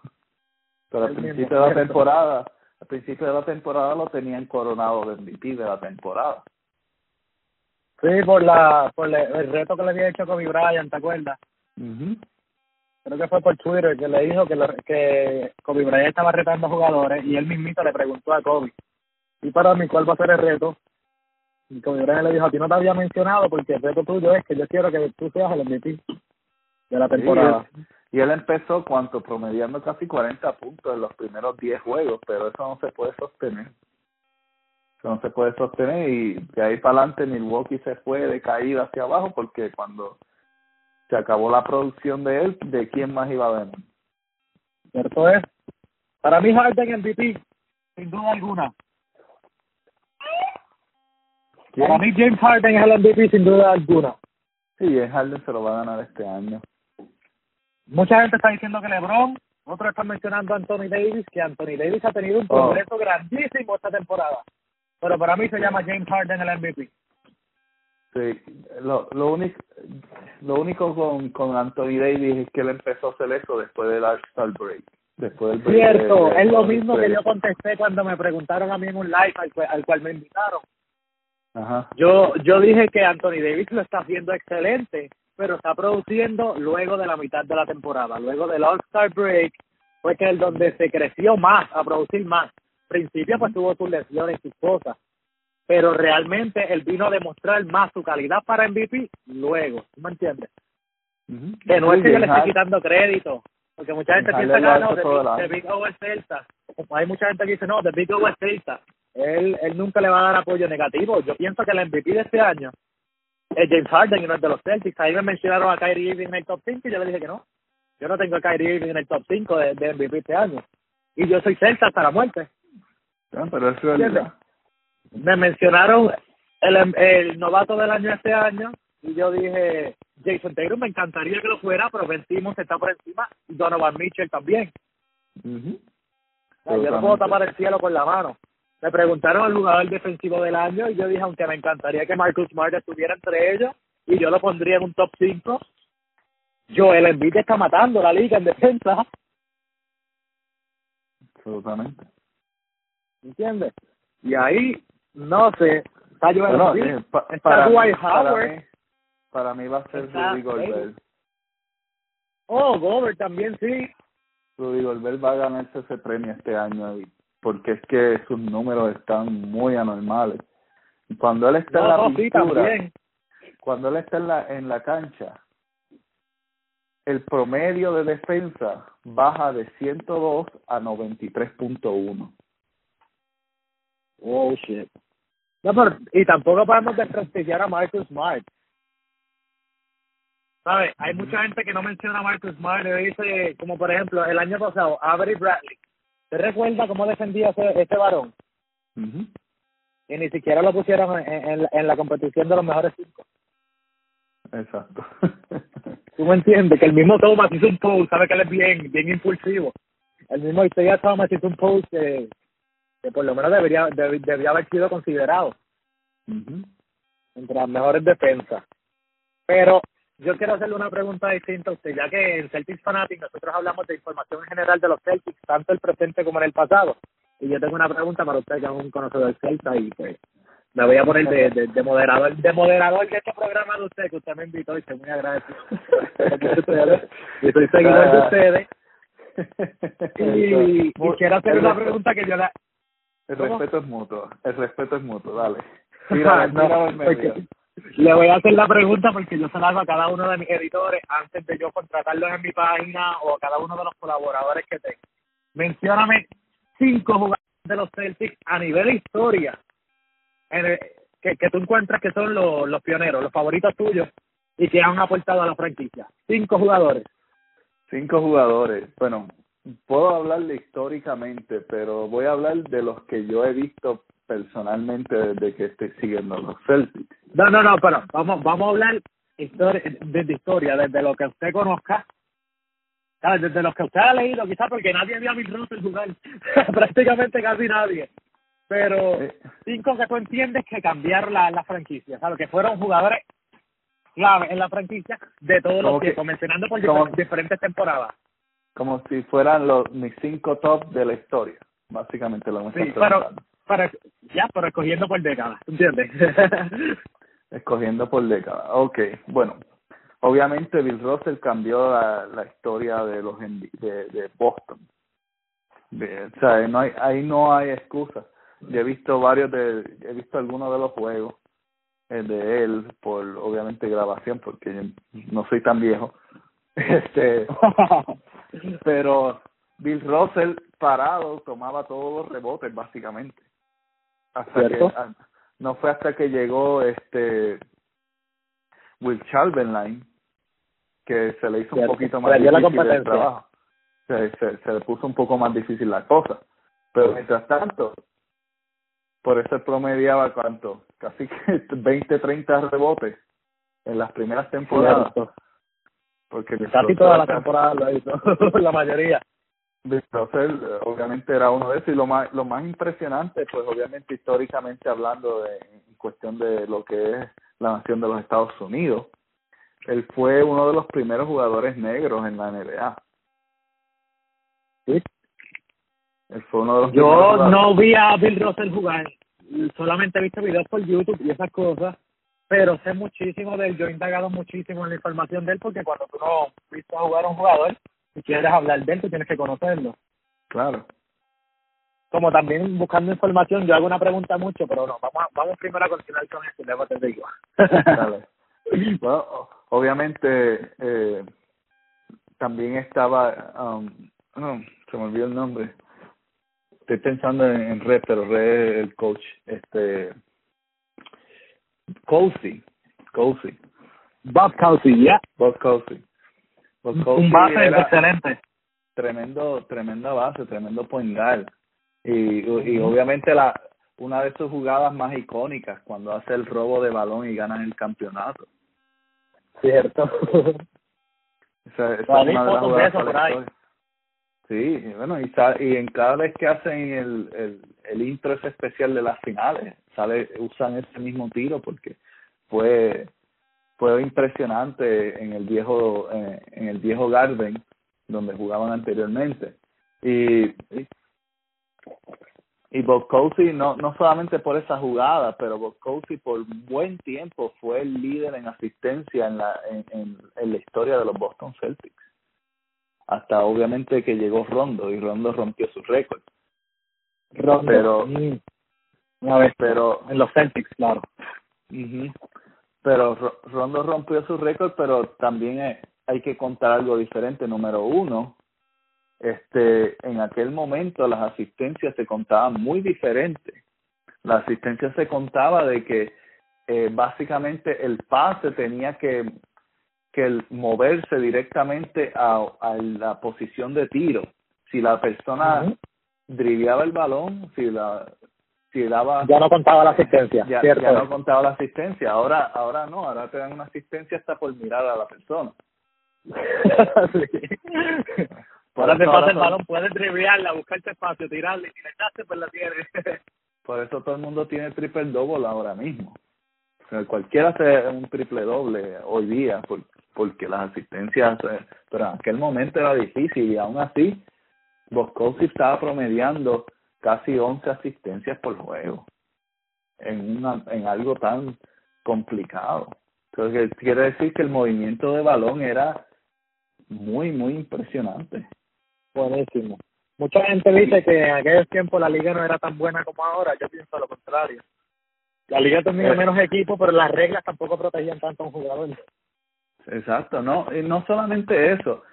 Pero al principio de la temporada, al principio de la temporada lo tenían coronado de MVP de la temporada. Sí, por la por el reto que le había hecho Kobe Bryant, ¿te acuerdas? Creo que fue por Twitter que le dijo que, lo, que Kobe Bryant estaba retando jugadores y él mismito le preguntó a Kobe, ¿y para mí cuál va a ser el reto? Y Kobe Bryant le dijo, a ti no te había mencionado porque el reto tuyo es que yo quiero que tú seas el MVP de la temporada. y él empezó, cuanto Promediando casi 40 puntos en los primeros 10 juegos, pero eso no se puede sostener no se puede sostener y de ahí para adelante Milwaukee se fue de caída hacia abajo porque cuando se acabó la producción de él, ¿de quién más iba a venir? Cierto es. Para mí Harden MVP, sin duda alguna. Para mí James Harden es el MVP sin duda alguna. Sí, Harden se lo va a ganar este año. Mucha gente está diciendo que LeBron, otros están mencionando a Anthony Davis, que Anthony Davis ha tenido un oh. progreso grandísimo esta temporada pero para mí se llama James Harden el MVP. Sí, lo, lo único lo único con, con Anthony Davis es que él empezó a hacer eso después del All-Star Break. Después del Cierto, es lo mismo que yo contesté cuando me preguntaron a mí en un live al, al cual me invitaron. Ajá. Yo yo dije que Anthony Davis lo está haciendo excelente, pero está produciendo luego de la mitad de la temporada, luego del All-Star Break, fue que es donde se creció más, a producir más. Principio pues tuvo sus lesiones y sus cosas, pero realmente él vino a demostrar más su calidad para MVP luego, ¿me entiendes? Que no es que yo le esté quitando crédito, porque mucha gente piensa que no, de Big O es Celta, hay mucha gente que dice no, de Big O es Celta, él, él nunca le va a dar apoyo negativo, yo pienso que el MVP de este año es James Harden y no es de los Celtics, ahí me mencionaron a Kyrie Irving en el top 5 y yo le dije que no, yo no tengo a Kyrie Irving en el top 5 de, de MVP este año, y yo soy Celta hasta la muerte. Ah, pero eso Me mencionaron el, el novato del año este año y yo dije, Jason Taylor me encantaría que lo fuera, pero vencimos, está por encima, y Donovan Mitchell también. yo no puedo tapar el cielo con la mano. Me preguntaron el jugador defensivo del año y yo dije, aunque me encantaría que Marcus Smart estuviera entre ellos y yo lo pondría en un top 5, yo el Embiid está matando la liga en defensa. Absolutamente. ¿entiendes? Y ahí, no sé, está bueno, eh, para, Dwight Howard. Para mí, va a ser Rudy Gobert. Oh, Gobert también, sí. Rudy Gobert va a ganarse ese premio este año porque es que sus números están muy anormales. Cuando él está en la pintura, cuando él está en la, en la cancha, el promedio de defensa baja de 102 a 93.1 Oh, shit. No, pero, y tampoco podemos desprestigiar a Marcus Smart. ¿Sabes? Hay mucha gente que no menciona a Marcus Smart y dice, como por ejemplo, el año pasado, Avery Bradley. ¿Te recuerda cómo defendía ese, ese varón? Y ni siquiera lo pusieron en, en, en la competición de los mejores cinco. Exacto. ¿Tú me entiendes? Que el mismo Thomas hizo un post, sabe que él es bien, bien impulsivo. El mismo Isaiah Thomas hizo un post que, que por lo menos debería, deb- debía haber sido considerado entre las mejores defensas. Pero yo quiero hacerle una pregunta distinta a usted, ya que en Celtics Fanatic nosotros hablamos de información en general de los Celtics, tanto el presente como en el pasado. Y yo tengo una pregunta para usted, que es un conocedor Celta, y pues me voy a poner de, de, de moderador de moderador de este programa de usted, que usted me invitó y estoy muy agradecido. y soy seguidor de ustedes. Y, y quiero hacer una pregunta que yo la... El ¿Cómo? respeto es mutuo. El respeto es mutuo, dale. Ah, Tírala, no, porque le voy a hacer la pregunta porque yo se la hago a cada uno de mis editores antes de yo contratarlos en mi página o a cada uno de los colaboradores que tengo. Mencióname cinco jugadores de los Celtics a nivel historia que, que tú encuentras que son los, los pioneros, los favoritos tuyos y que han aportado a la franquicia. Cinco jugadores. Cinco jugadores. Bueno, puedo hablarle históricamente, pero voy a hablar de los que yo he visto personalmente desde que estoy siguiendo los Celtics. No, no, no, pero vamos, vamos a hablar historia, desde historia, desde lo que usted conozca, ¿sabes? desde lo que usted ha leído, quizás porque nadie vio a Bill Russell jugar, prácticamente casi nadie. Pero Eh. cinco que tú entiendes que cambiaron la, la franquicia, ¿sabes? Que fueron jugadores clave en la franquicia de todos los que- tiempos, mencionando por como- difer- diferentes temporadas. Como si fueran los mis cinco top de la historia. Básicamente lo que me Sí, pero, pero, ya, pero escogiendo por décadas, ¿entiendes? Escogiendo por década. Ok, bueno. Obviamente Bill Russell cambió la, la historia de los de, de Boston. De- o sea, no hay, ahí no hay excusa. Yo he visto varios de, he visto algunos de los juegos eh, de él por obviamente grabación porque yo no soy tan viejo. Este, pero Bill Russell parado tomaba todos los rebotes básicamente. Hasta ¿Cierto? que no fue hasta que llegó este Will Chamberlain que se le hizo un poquito más difícil el trabajo. Se, se, se le puso un poco más difícil la cosa. Pero mientras tanto, por eso promediaba cuánto, casi que 20, 30 rebotes en las primeras temporadas. Cierto. Porque Casi Russell toda la hacía- temporada lo hizo, la mayoría. Bill Russell, eh, obviamente era uno de esos. Y lo más lo más impresionante pues obviamente históricamente hablando de en cuestión de lo que es la nación de los Estados Unidos él fue uno de los primeros jugadores negros en la NBA Sí. él fue uno de los primeros Yo no vi a Bill Russell jugar, solamente he visto videos por YouTube y esas cosas, pero sé muchísimo de él, yo he indagado muchísimo en la información de él porque cuando tú no viste a jugar a un jugador y quieres hablar de él, tú tienes que conocerlo. claro Como también buscando información, yo hago una pregunta mucho, pero no, vamos a, vamos primero a continuar con esto y luego te digo. Dale. Bueno, obviamente eh, también estaba, um, oh, se me olvidó el nombre. Estoy pensando en, en Red, pero Red el coach, este, Cousy, Cousy, Bob Cousy, ya. Bob Cousy. Bob Cousy Un base era excelente. tremendo, tremenda base, tremendo point guard. Y, y obviamente la una de sus jugadas más icónicas cuando hace el robo de balón y ganan el campeonato. Cierto. Esa, esa es una de las jugadas eso la. Sí, bueno, y, sa- y en cada vez que hacen el, el, el intro ese especial de las finales, sale usan ese mismo tiro porque fue fue impresionante en el viejo en, en el viejo Garden donde jugaban anteriormente y y Bob Cousy no no solamente por esa jugada pero Bob Cousy por buen tiempo fue el líder en asistencia en la en, en, en la historia de los Boston Celtics hasta obviamente que llegó Rondo y Rondo rompió su récord Rondo. Pero- Mm. Una vez, pero en los Celtics, claro. Ujú. Pero Ro- Rondo rompió su récord, pero también hay que contar algo diferente. Número uno, este, en aquel momento las asistencias se contaban muy diferente La asistencia se contaba de que eh, básicamente el pase tenía que, que el moverse directamente a, a la posición de tiro. Si la persona uh el balón, si la si daba ya no contaba la asistencia ya, ya, no contaba la asistencia. Ahora ahora no ahora te dan una asistencia hasta por mirar a la persona. Ahora te pasa el balón puedes driblarla buscarte espacio tirarle y le pues la tienes por eso todo el mundo tiene triple doble ahora mismo. Cualquiera hace un triple doble hoy día por, porque las asistencias eh, pero en aquel momento era difícil y aún así Boscovski estaba promediando casi 11 asistencias por juego en, una, en algo tan complicado. Entonces, quiere decir que el movimiento de balón era muy, muy impresionante. Buenísimo. Mucha gente dice que en aquel tiempo la liga no era tan buena como ahora. Yo pienso lo contrario. La liga tenía eh. menos equipo, pero las reglas tampoco protegían tanto a un jugador. Exacto, no, y no solamente eso.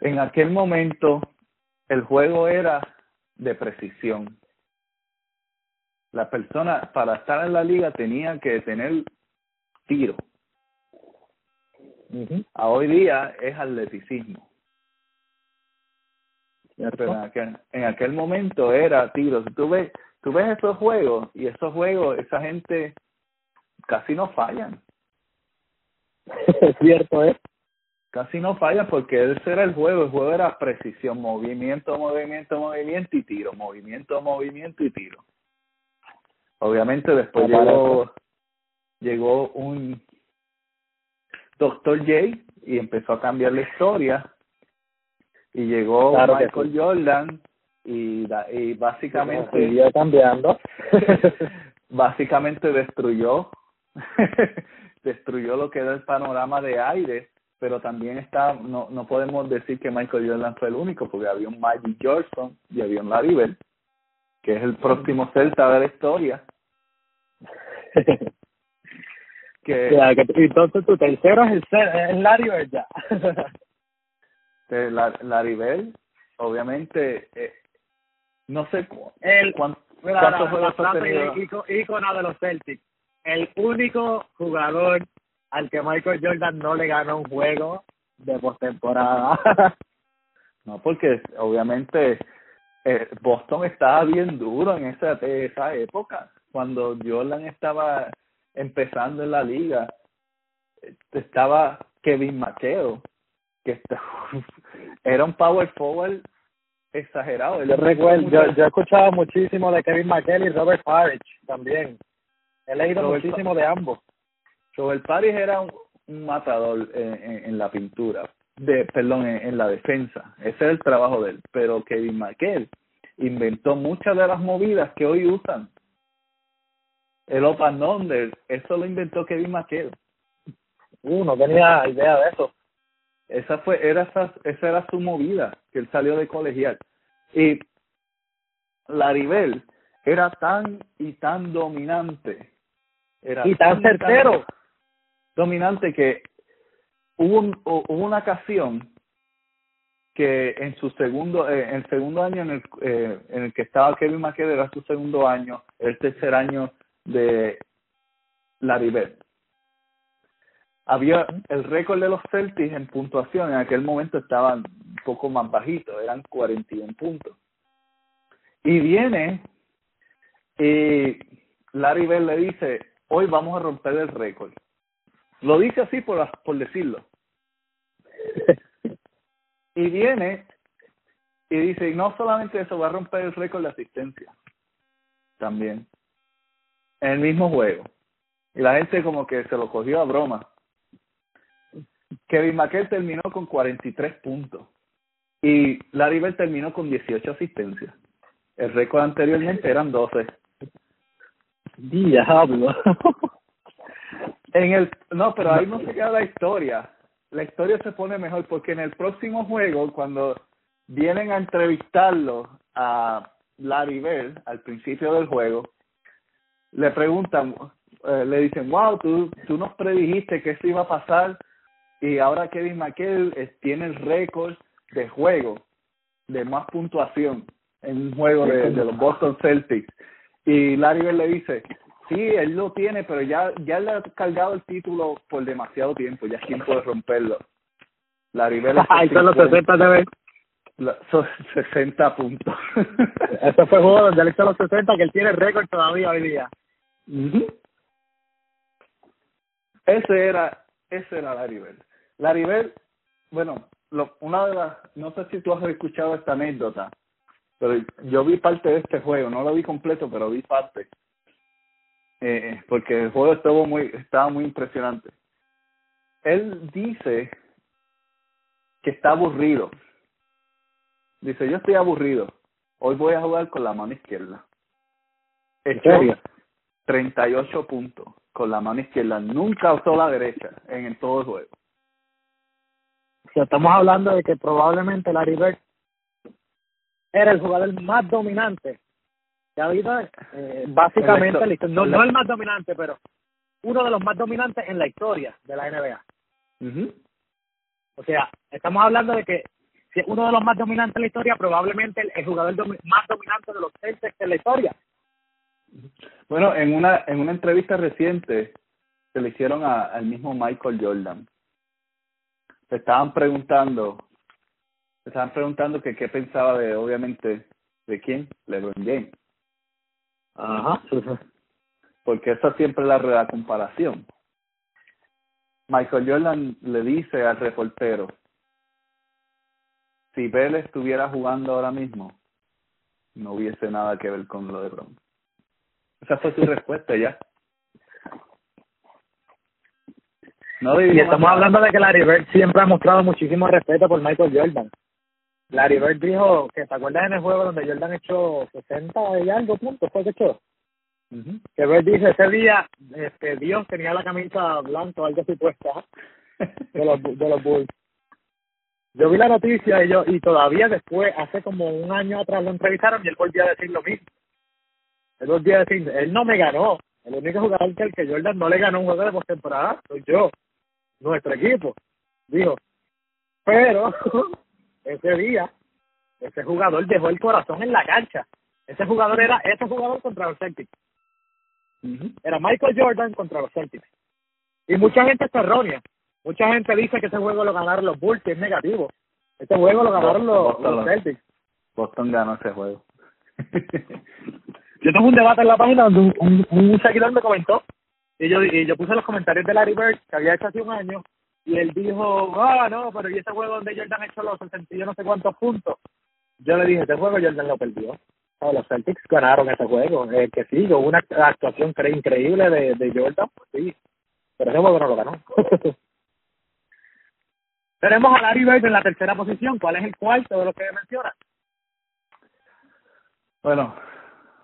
En aquel momento el juego era de precisión. La persona para estar en la liga tenía que tener tiro. A hoy día es atleticismo. Pero en aquel, en aquel momento era tiro. Tú ves, tú ves esos juegos y esos juegos, esa gente casi no fallan. Es cierto, ¿eh? Casi no falla porque ese era el juego, el juego era precisión, movimiento, movimiento, movimiento y tiro, movimiento, movimiento y tiro. Obviamente después llegó, llegó un Doctor J y empezó a cambiar la historia. Y llegó Michael Jordan y, y básicamente cambiando. básicamente destruyó destruyó lo que era el panorama de aire pero también está, no, no podemos decir que Michael Jordan fue el único, porque había un Magic Johnson y había un Larry Bird, que es el próximo Celta de la historia. que, entonces tu tercero es el, el Larry Bird ya. Larry Bird, obviamente, eh, no sé el, cuánto, cuántos juegos ha tenido. Ícono de los Celtics. El único jugador al que Michael Jordan no le ganó un juego de postemporada. no, porque obviamente eh, Boston estaba bien duro en esa, esa época, cuando Jordan estaba empezando en la liga. Estaba Kevin McHale, que era un power forward exagerado. Yo recuerdo, yo, yo he escuchado muchísimo de Kevin McHale y Robert Parrish también. He leído muchísimo de ambos. Joel Paris era un, matador en, en, la pintura, de perdón, en, la defensa. Ese es el trabajo de él. Pero Kevin McHale inventó muchas de las movidas que hoy usan. El open under, eso lo inventó Kevin McHale. Uh, no tenía idea de eso. Esa fue, era esa, esa era su movida, que él salió de colegial. Y Laribel era tan y tan dominante. Era y tan certero dominante que hubo, hubo una ocasión que en su segundo eh, el segundo año en el eh, en el que estaba Kevin McHale era su segundo año el tercer año de Bird. Había el récord de los Celtics en puntuación en aquel momento estaban un poco más bajitos eran 41 puntos. Y viene y Larry Bird le dice hoy vamos a romper el récord lo dice así por, por decirlo. y viene y dice, y no solamente eso, va a romper el récord de asistencia. También. En el mismo juego. Y la gente como que se lo cogió a broma. Kevin McHale terminó con 43 puntos. Y Larry Bird terminó con 18 asistencias. El récord anteriormente eran 12. Diablo. En el, no, pero ahí no se queda la historia. La historia se pone mejor porque en el próximo juego, cuando vienen a entrevistarlo a Larry Bird al principio del juego, le preguntan, eh, le dicen, wow, tú, tú nos predijiste que esto iba a pasar y ahora Kevin McHale tiene el récord de juego de más puntuación en un juego de, de los Boston Celtics. Y Larry Bird le dice, sí, él lo tiene, pero ya, ya le ha cargado el título por demasiado tiempo, ya es tiempo de romperlo. Larry Bird... Ay, son los 60 de Son 60 puntos. Este fue el juego donde él hizo los 60, que él tiene récord todavía hoy día. Ese era, ese era. Larry Bird, bueno, lo, una de las, no sé si tú has escuchado esta anécdota, pero yo vi parte de este juego, no lo vi completo, pero vi parte. Eh, porque el juego estuvo muy, estaba muy impresionante. Él dice que está aburrido. Dice, yo estoy aburrido. Hoy voy a jugar con la mano izquierda. Echó 38 puntos con la mano izquierda. Nunca usó la derecha en todo el juego. O sea, estamos hablando de que probablemente Larry Bird era el jugador más dominante eh, básicamente, no, no el más dominante, pero uno de los más dominantes en la historia de la NBA. O sea, estamos hablando de que si uno de los más dominantes en la historia, probablemente el, jugador más dominante de los Celtics en la historia. Bueno, en una en una entrevista reciente se le hicieron a, al mismo Michael Jordan. Se estaban preguntando, se estaban preguntando que qué pensaba de, obviamente, de quién, LeBron James. Ajá. Porque esa siempre es la, la comparación. Michael Jordan le dice al reportero, si Vélez estuviera jugando ahora mismo, no hubiese nada que ver con lo de Bron. Esa fue su respuesta ya. No y estamos hablando de que Larry Bird siempre ha mostrado muchísimo respeto por Michael Jordan. Larry Bird dijo que te acuerdas en el juego donde Jordan echó 60 y algo puntos, fue que echó. Que Bird dice ese día este Dios tenía la camisa blanca algo así puesta de los de los Bulls yo vi la noticia y yo y todavía después, hace como un año atrás lo entrevistaron y él volvía a decir lo mismo. Él volvía a decir, él no me ganó. El único jugador que el que Jordan no le ganó un juego de postemporada soy yo, nuestro equipo. Dijo, pero ese día, ese jugador dejó el corazón en la cancha. Ese jugador era ese jugador contra los Celtics. Era Michael Jordan contra los Celtics. Y mucha gente está errónea Mucha gente dice que ese juego lo ganaron los Bulls, que es negativo. Este juego lo ganaron los, Celtics. Boston ganó ese juego. yo tengo un debate en la página donde un, un, seguidor me comentó y yo y yo puse los comentarios de Larry Bird que había hecho hace un año y él dijo, ah, no, pero ¿y ese juego donde Jordan ha hecho los 60 yo no sé cuántos puntos? Yo le dije, ese juego Jordan lo perdió. los Celtics ganaron ese juego. Eh, que sí, hubo una actuación increíble de, de Jordan, pues sí, pero ese juego no lo ganó. Tenemos a Larry Bird en la tercera posición. ¿Cuál es el cuarto de lo que menciona? Bueno,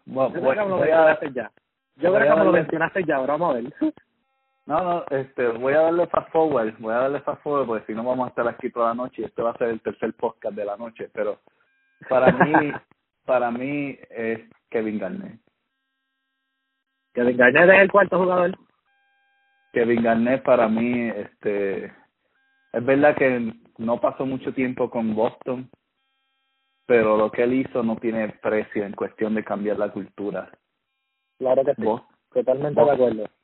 bueno yo creo que lo mencionaste ya. Yo creo que me lo mencionaste ya, vamos a ver. No, no, este, voy a darle fast forward, voy a darle fast forward porque si no vamos a estar aquí toda la noche y este va a ser el tercer podcast de la noche, pero para mí, para mí es Kevin Garnett. Kevin Garnett es el cuarto jugador. Kevin Garnett para mí, este, es verdad que no pasó mucho tiempo con Boston, pero lo que él hizo no tiene precio en cuestión de cambiar la cultura. Claro que sí, totalmente de acuerdo.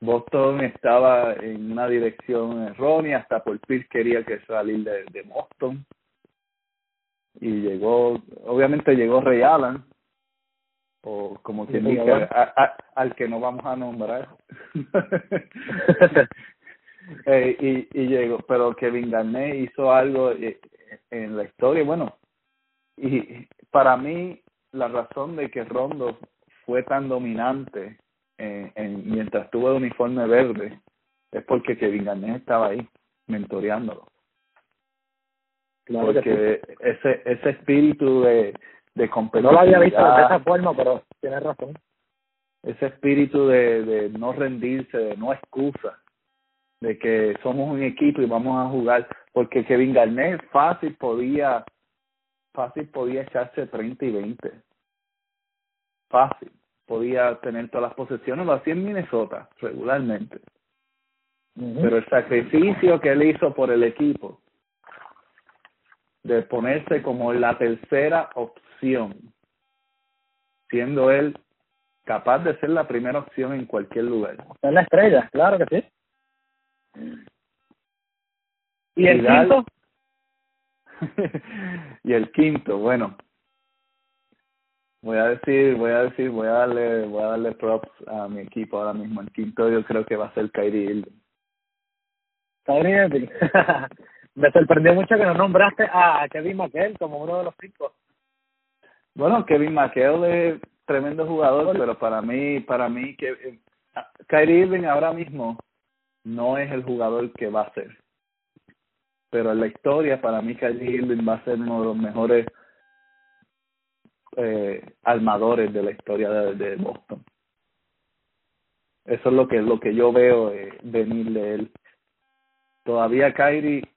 Boston estaba en una dirección errónea, hasta por Pierce quería que salir de, de Boston. Y llegó, obviamente llegó Ray Allen, o como quien dice, al que no vamos a nombrar. Eh, y, y llegó, pero Kevin Garnett hizo algo eh, en la historia, bueno, y para mí la razón de que Rondo fue tan dominante en, en, mientras tuvo el uniforme verde es porque Kevin Garnett estaba ahí mentoreándolo. porque ese ese espíritu de, de competitividad... No lo había visto de esa forma, pero tienes razón. Ese espíritu de, de no rendirse, de no excusa de que somos un equipo y vamos a jugar, porque Kevin Garnett fácil podía, fácil podía echarse 30 y 20. Fácil. Podía tener todas las posesiones, lo hacía en Minnesota regularmente. Pero el sacrificio que él hizo por el equipo, de ponerse como la tercera opción, siendo él capaz de ser la primera opción en cualquier lugar. Es la estrella, claro que sí. ¿Y el quinto? y el quinto, bueno, voy a decir, voy a decir, voy a darle, voy a darle props a mi equipo ahora mismo. El quinto yo creo que va a ser Kyrie Irving. Kyrie Irving. Me sorprendió mucho que no nombraste a Kevin McHale como uno de los cinco. Bueno, Kevin McHale es tremendo jugador, pero para mí, para mí que eh, Kyrie Irving ahora mismo no es el jugador que va a ser. Pero en la historia, para mí Kyrie Irving va a ser uno de los mejores eh, armadores de la historia de, de Boston. Eso es lo que lo que yo veo eh, venir de él. Todavía Kyrie,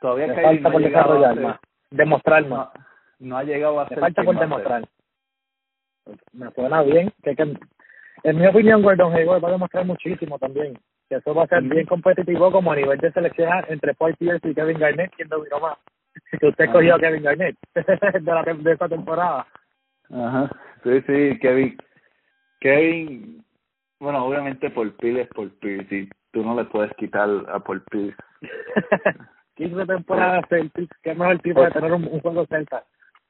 todavía Le Kyrie falta no por ha llegado a ser-. Demostrar más. no, no ha llegado a ser falta por demostrar. Me suena bien. Que, que, en mi opinión, Gordon Hayward va a demostrar muchísimo también. Que eso va a ser Ujú. bien competitivo como a nivel de selección entre Paul Pierce y Kevin Garnett, quien dominó más. Que usted cogió a Kevin Garnett de, la, de esta temporada. Ajá, sí, sí, Kevin. Kevin, bueno, obviamente por Pil es por Pil, si tú no le puedes quitar a por Pil. 15 temporadas Celtics, qué mejor tipo de tener un, un juego Celta.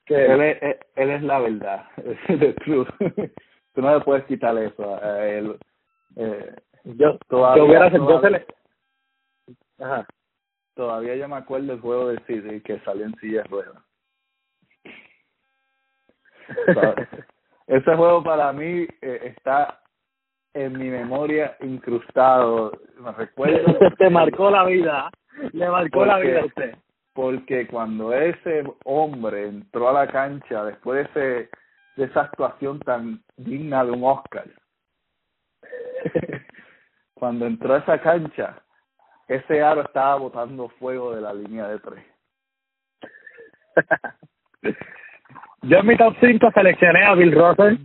Que, Él es, él, él es la verdad, es the truth. tú no le puedes quitar eso a él. Eh, yo, todavía- yo hubiera yo todavía- se le- Ajá. Todavía yo me acuerdo del juego de City que salió en silla de ruedas. Ese juego para mí eh, está en mi memoria incrustado. Me recuerdo Te marcó la vida. Le marcó la vida a usted. porque cuando ese hombre entró a la cancha después de, ese, de esa actuación tan digna de un Oscar, cuando entró a esa cancha, ese aro estaba botando fuego de la línea de tres. Yo en mi top 5 seleccioné a Bill Russell,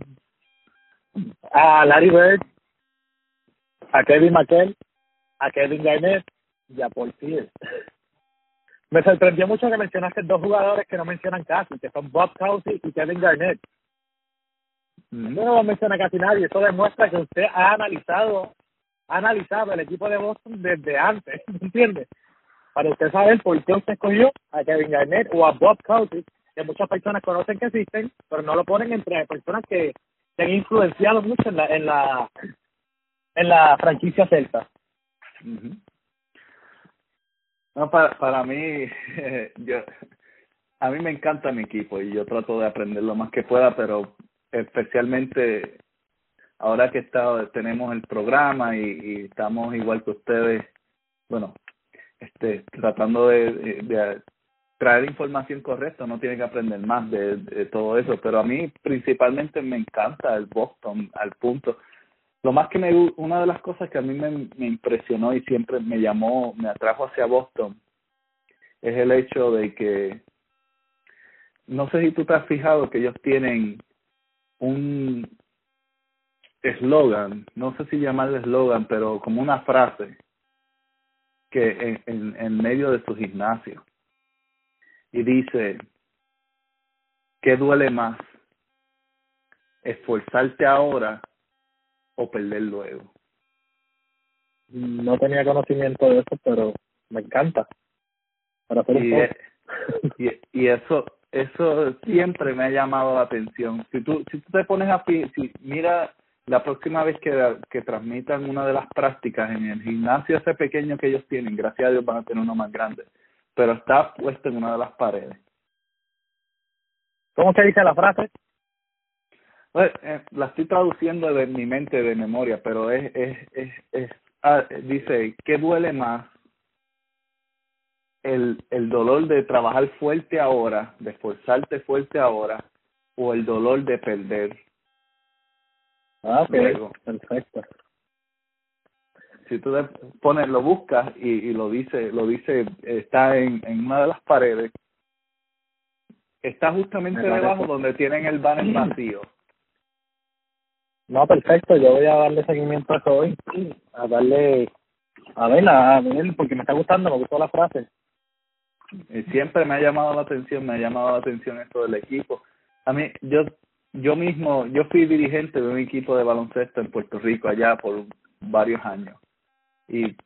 a Larry Bird, a Kevin McHale, a Kevin Garnett y a Paul Pierce. Me sorprendió mucho que mencionaste dos jugadores que no mencionan casi, que son Bob Cousy y Kevin Garnett. No lo menciona casi nadie. Eso demuestra que usted ha analizado, ha analizado el equipo de Boston desde antes, ¿entiende? Para usted saber por qué usted escogió a Kevin Garnett o a Bob Cousy, que muchas personas conocen que existen, pero no lo ponen entre personas que, que han influenciado mucho en la en la en la franquicia celta. No, para, para mí, yo, a mí me encanta mi equipo y yo trato de aprender lo más que pueda, pero especialmente ahora que está, tenemos el programa y, estamos igual que ustedes, bueno, este, tratando de, traer información correcta, no tienen que aprender más de, de todo eso, pero a mí principalmente me encanta el Boston al punto. Lo más que me una de las cosas que a mí me, me impresionó y siempre me llamó me atrajo hacia Boston es el hecho de que no sé si tú te has fijado que ellos tienen un eslogan no sé si llamarle eslogan pero como una frase que en, en, en medio de su gimnasio y dice ¿qué duele más? esforzarte ahora o perder luego. No tenía conocimiento de eso, pero me encanta. Para hacer un Y, y, y eso eso siempre me ha llamado la atención. Si tú si tú te pones a si mira la próxima vez que, que transmitan una de las prácticas en el gimnasio ese pequeño que ellos tienen, gracias a Dios van a tener uno más grande, pero está puesto en una de las paredes. ¿Cómo se dice la frase? Pues, eh, la estoy traduciendo de mi mente de memoria, pero es, es, es, es ah, dice, ¿qué duele más? El, el dolor de trabajar fuerte ahora, de esforzarte fuerte ahora, o el dolor de perder. Ah, ok. Luego. Perfecto. Si tú le pones, lo buscas y, y lo dice, lo dice, está en, en una de las paredes, está justamente debajo donde tienen el banner vacío. No, perfecto. Yo voy a darle seguimiento a eso hoy. A darle. A ver, a ver, porque me está gustando, me gustó la frase. Y siempre me ha llamado la atención, me ha llamado la atención esto del equipo. A mí, yo yo mismo, yo fui dirigente de un equipo de baloncesto en Puerto Rico allá por varios años. Y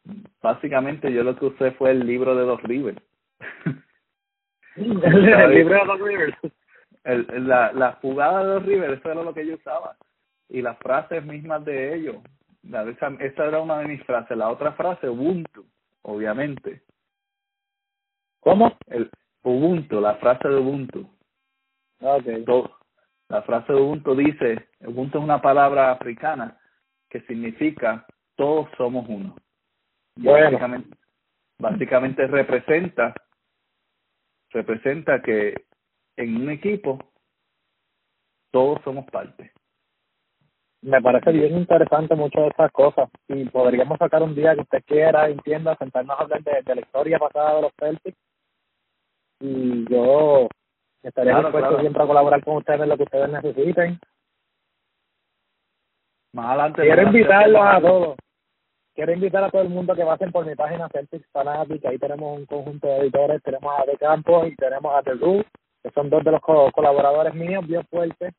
básicamente yo lo que usé fue el libro de los Rivers. el libro de los Rivers. El, la, la jugada de los Rivers, eso era lo que yo usaba. Y las frases mismas de ellos. Esa, esa era una de mis frases. La otra frase, Ubuntu, obviamente. ¿Cómo? El Ubuntu, la frase de Ubuntu. Okay. La frase de Ubuntu dice, Ubuntu es una palabra africana que significa todos somos uno. Bueno. Básicamente, básicamente representa representa que en un equipo todos somos parte. Me parece bien interesante muchas de estas cosas y podríamos sacar un día que usted quiera, entienda, sentarnos a hablar de, de la historia pasada de los Celtics y yo estaría Claro, dispuesto claro. siempre a colaborar con ustedes en lo que ustedes necesiten. Más adelante Quiero invitarlos a todos. Quiero invitar a todo el mundo que pasen por mi página Celtics Fanatic. Ahí tenemos un conjunto de editores. Tenemos a De Campos y tenemos a The Roo, que son dos de los co- colaboradores míos, bien fuertes.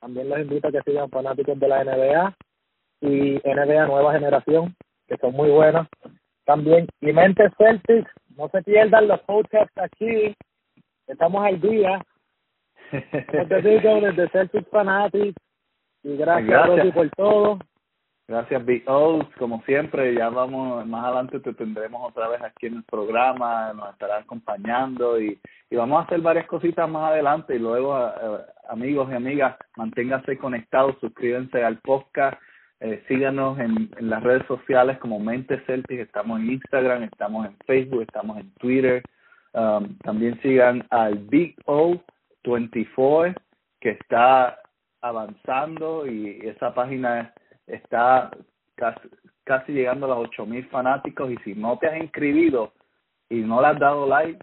También los invito a que sigan fanáticos de la NBA y NBA Nueva Generación, que son muy buenos. También, y Mente Celtics, no se pierdan los podcasts aquí. Estamos al día. Desde Celtics Fanatic. Y gracias, Gracias. Rosy, por todo. Gracias, Big O's. Como siempre, ya vamos, más adelante te tendremos otra vez aquí en el programa, nos estarás acompañando y, y vamos a hacer varias cositas más adelante. Y luego, eh, amigos y amigas, manténganse conectados, suscríbanse al podcast, eh, síganos en, en las redes sociales como Mente Celtic, estamos en Instagram, estamos en Facebook, estamos en Twitter. Um, también sigan al Big O 24, que está avanzando y esa página está casi, casi llegando a los 8000 fanáticos y si no te has inscribido y no le has dado like,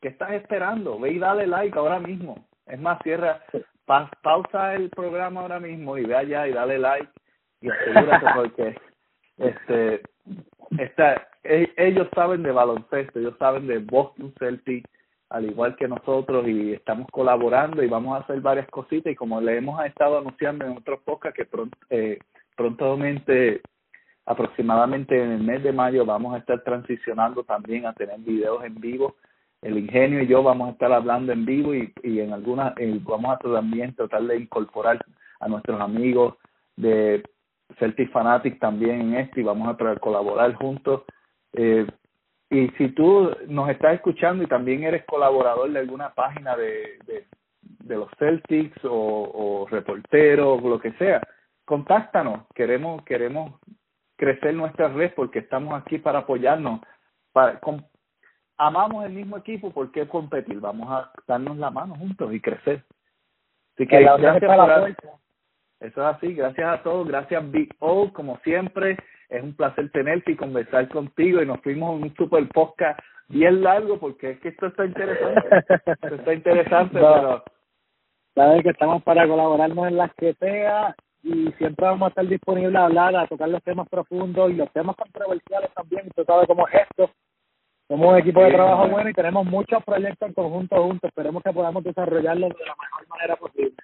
¿qué estás esperando? Ve y dale like ahora mismo. Es más, cierra, pa- pausa el programa ahora mismo y ve allá y dale like y asegúrate porque este esta, e- ellos saben de baloncesto, ellos saben de Boston Celtics al igual que nosotros y estamos colaborando y vamos a hacer varias cositas y como le hemos estado anunciando en otros podcasts que pronto, eh, prontamente aproximadamente en el mes de mayo vamos a estar transicionando también a tener videos en vivo. El ingenio y yo vamos a estar hablando en vivo y, y en algunas vamos a también tratar de incorporar a nuestros amigos de Celtic Fanatic también en esto y vamos a tra- colaborar juntos eh, y si tú nos estás escuchando y también eres colaborador de alguna página de, de, de los Celtics o, o reportero o lo que sea, contáctanos. Queremos queremos crecer nuestra red porque estamos aquí para apoyarnos. Para, amamos el mismo equipo, ¿por qué competir? Vamos a darnos la mano juntos y crecer. Así que Que la gracias está a la por- puerta. Eso es así, gracias a todos, gracias Big O, como siempre, es un placer tenerte y conversar contigo y nos fuimos en un super podcast bien largo porque es que esto está interesante, esto está interesante, No. pero Sabes que estamos para colaborarnos en las que sea y siempre vamos a estar disponibles a hablar, a tocar los temas profundos y los temas controversiales también. Usted sabe cómo es esto. Somos un equipo de trabajo bueno y tenemos muchos proyectos en conjunto juntos. Esperemos que podamos desarrollarlos de la mejor manera posible.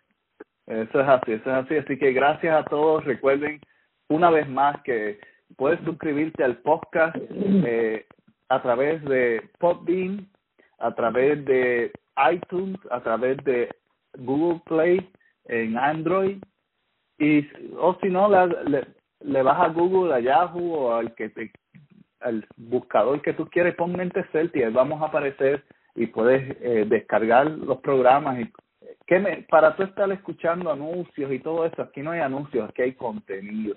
Eso es así, eso es así. Así que gracias a todos. Recuerden una vez más que puedes suscribirte al podcast eh, a través de Podbean, a través de iTunes, a través de Google Play en Android y o si no le, vas a Google, a Yahoo o al que te al buscador que tú quieres, pon Mente Celtic, ahí vamos a aparecer y puedes eh, descargar los programas y que me, para tú estar escuchando anuncios y todo eso, aquí no hay anuncios, aquí hay contenido,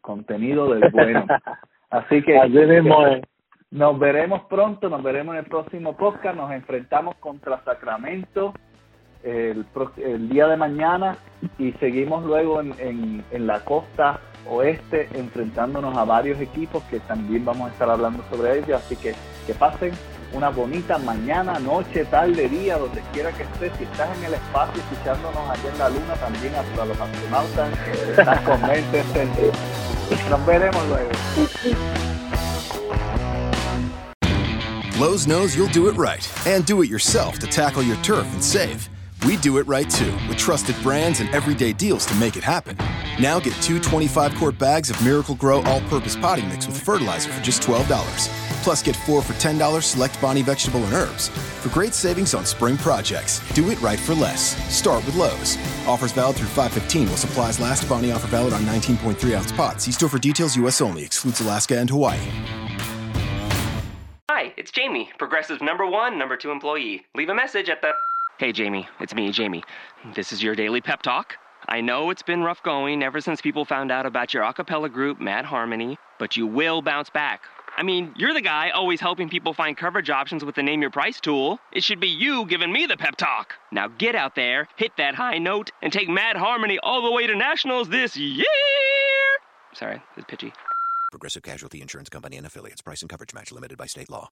contenido del bueno. Así que Así mismo es. nos veremos pronto, nos veremos en el próximo podcast, nos enfrentamos contra Sacramento el día de mañana y seguimos luego en, en, en la costa oeste enfrentándonos a varios equipos que también vamos a estar hablando sobre ellos, así que que pasen una bonita mañana, noche, tarde, día, donde quiera que estés, si estás en el espacio escuchándonos allá en la luna, también hasta los astronautas están con mente encendida. Eh, nos veremos luego. Lowe's knows you'll do it right and do it yourself to tackle your turf and save. We do it right too, with trusted brands and everyday deals to make it happen. Now get two 25 quart bags of Miracle Grow all purpose potting mix with fertilizer for just $12. Plus, get four for $10 select Bonnie vegetable and herbs. For great savings on spring projects, do it right for less. Start with Lowe's. Offers valid through 515 while supplies last. Bonnie offer valid on 19.3 ounce pots. See store for details, U.S. only. Excludes Alaska and Hawaii. Hi, it's Jamie, Progressive number one, number two employee. Leave a message at the. Hey, Jamie, it's me, Jamie. This is your daily pep talk. I know it's been rough going ever since people found out about your a cappella group, Mad Harmony, but you will bounce back. I mean, you're the guy always helping people find coverage options with the Name Your Price tool. It should be you giving me the pep talk. Now get out there, hit that high note, and take Mad Harmony all the way to nationals this year! Sorry, it's pitchy. Progressive Casualty Insurance Company and affiliates. Price and coverage match limited by state law.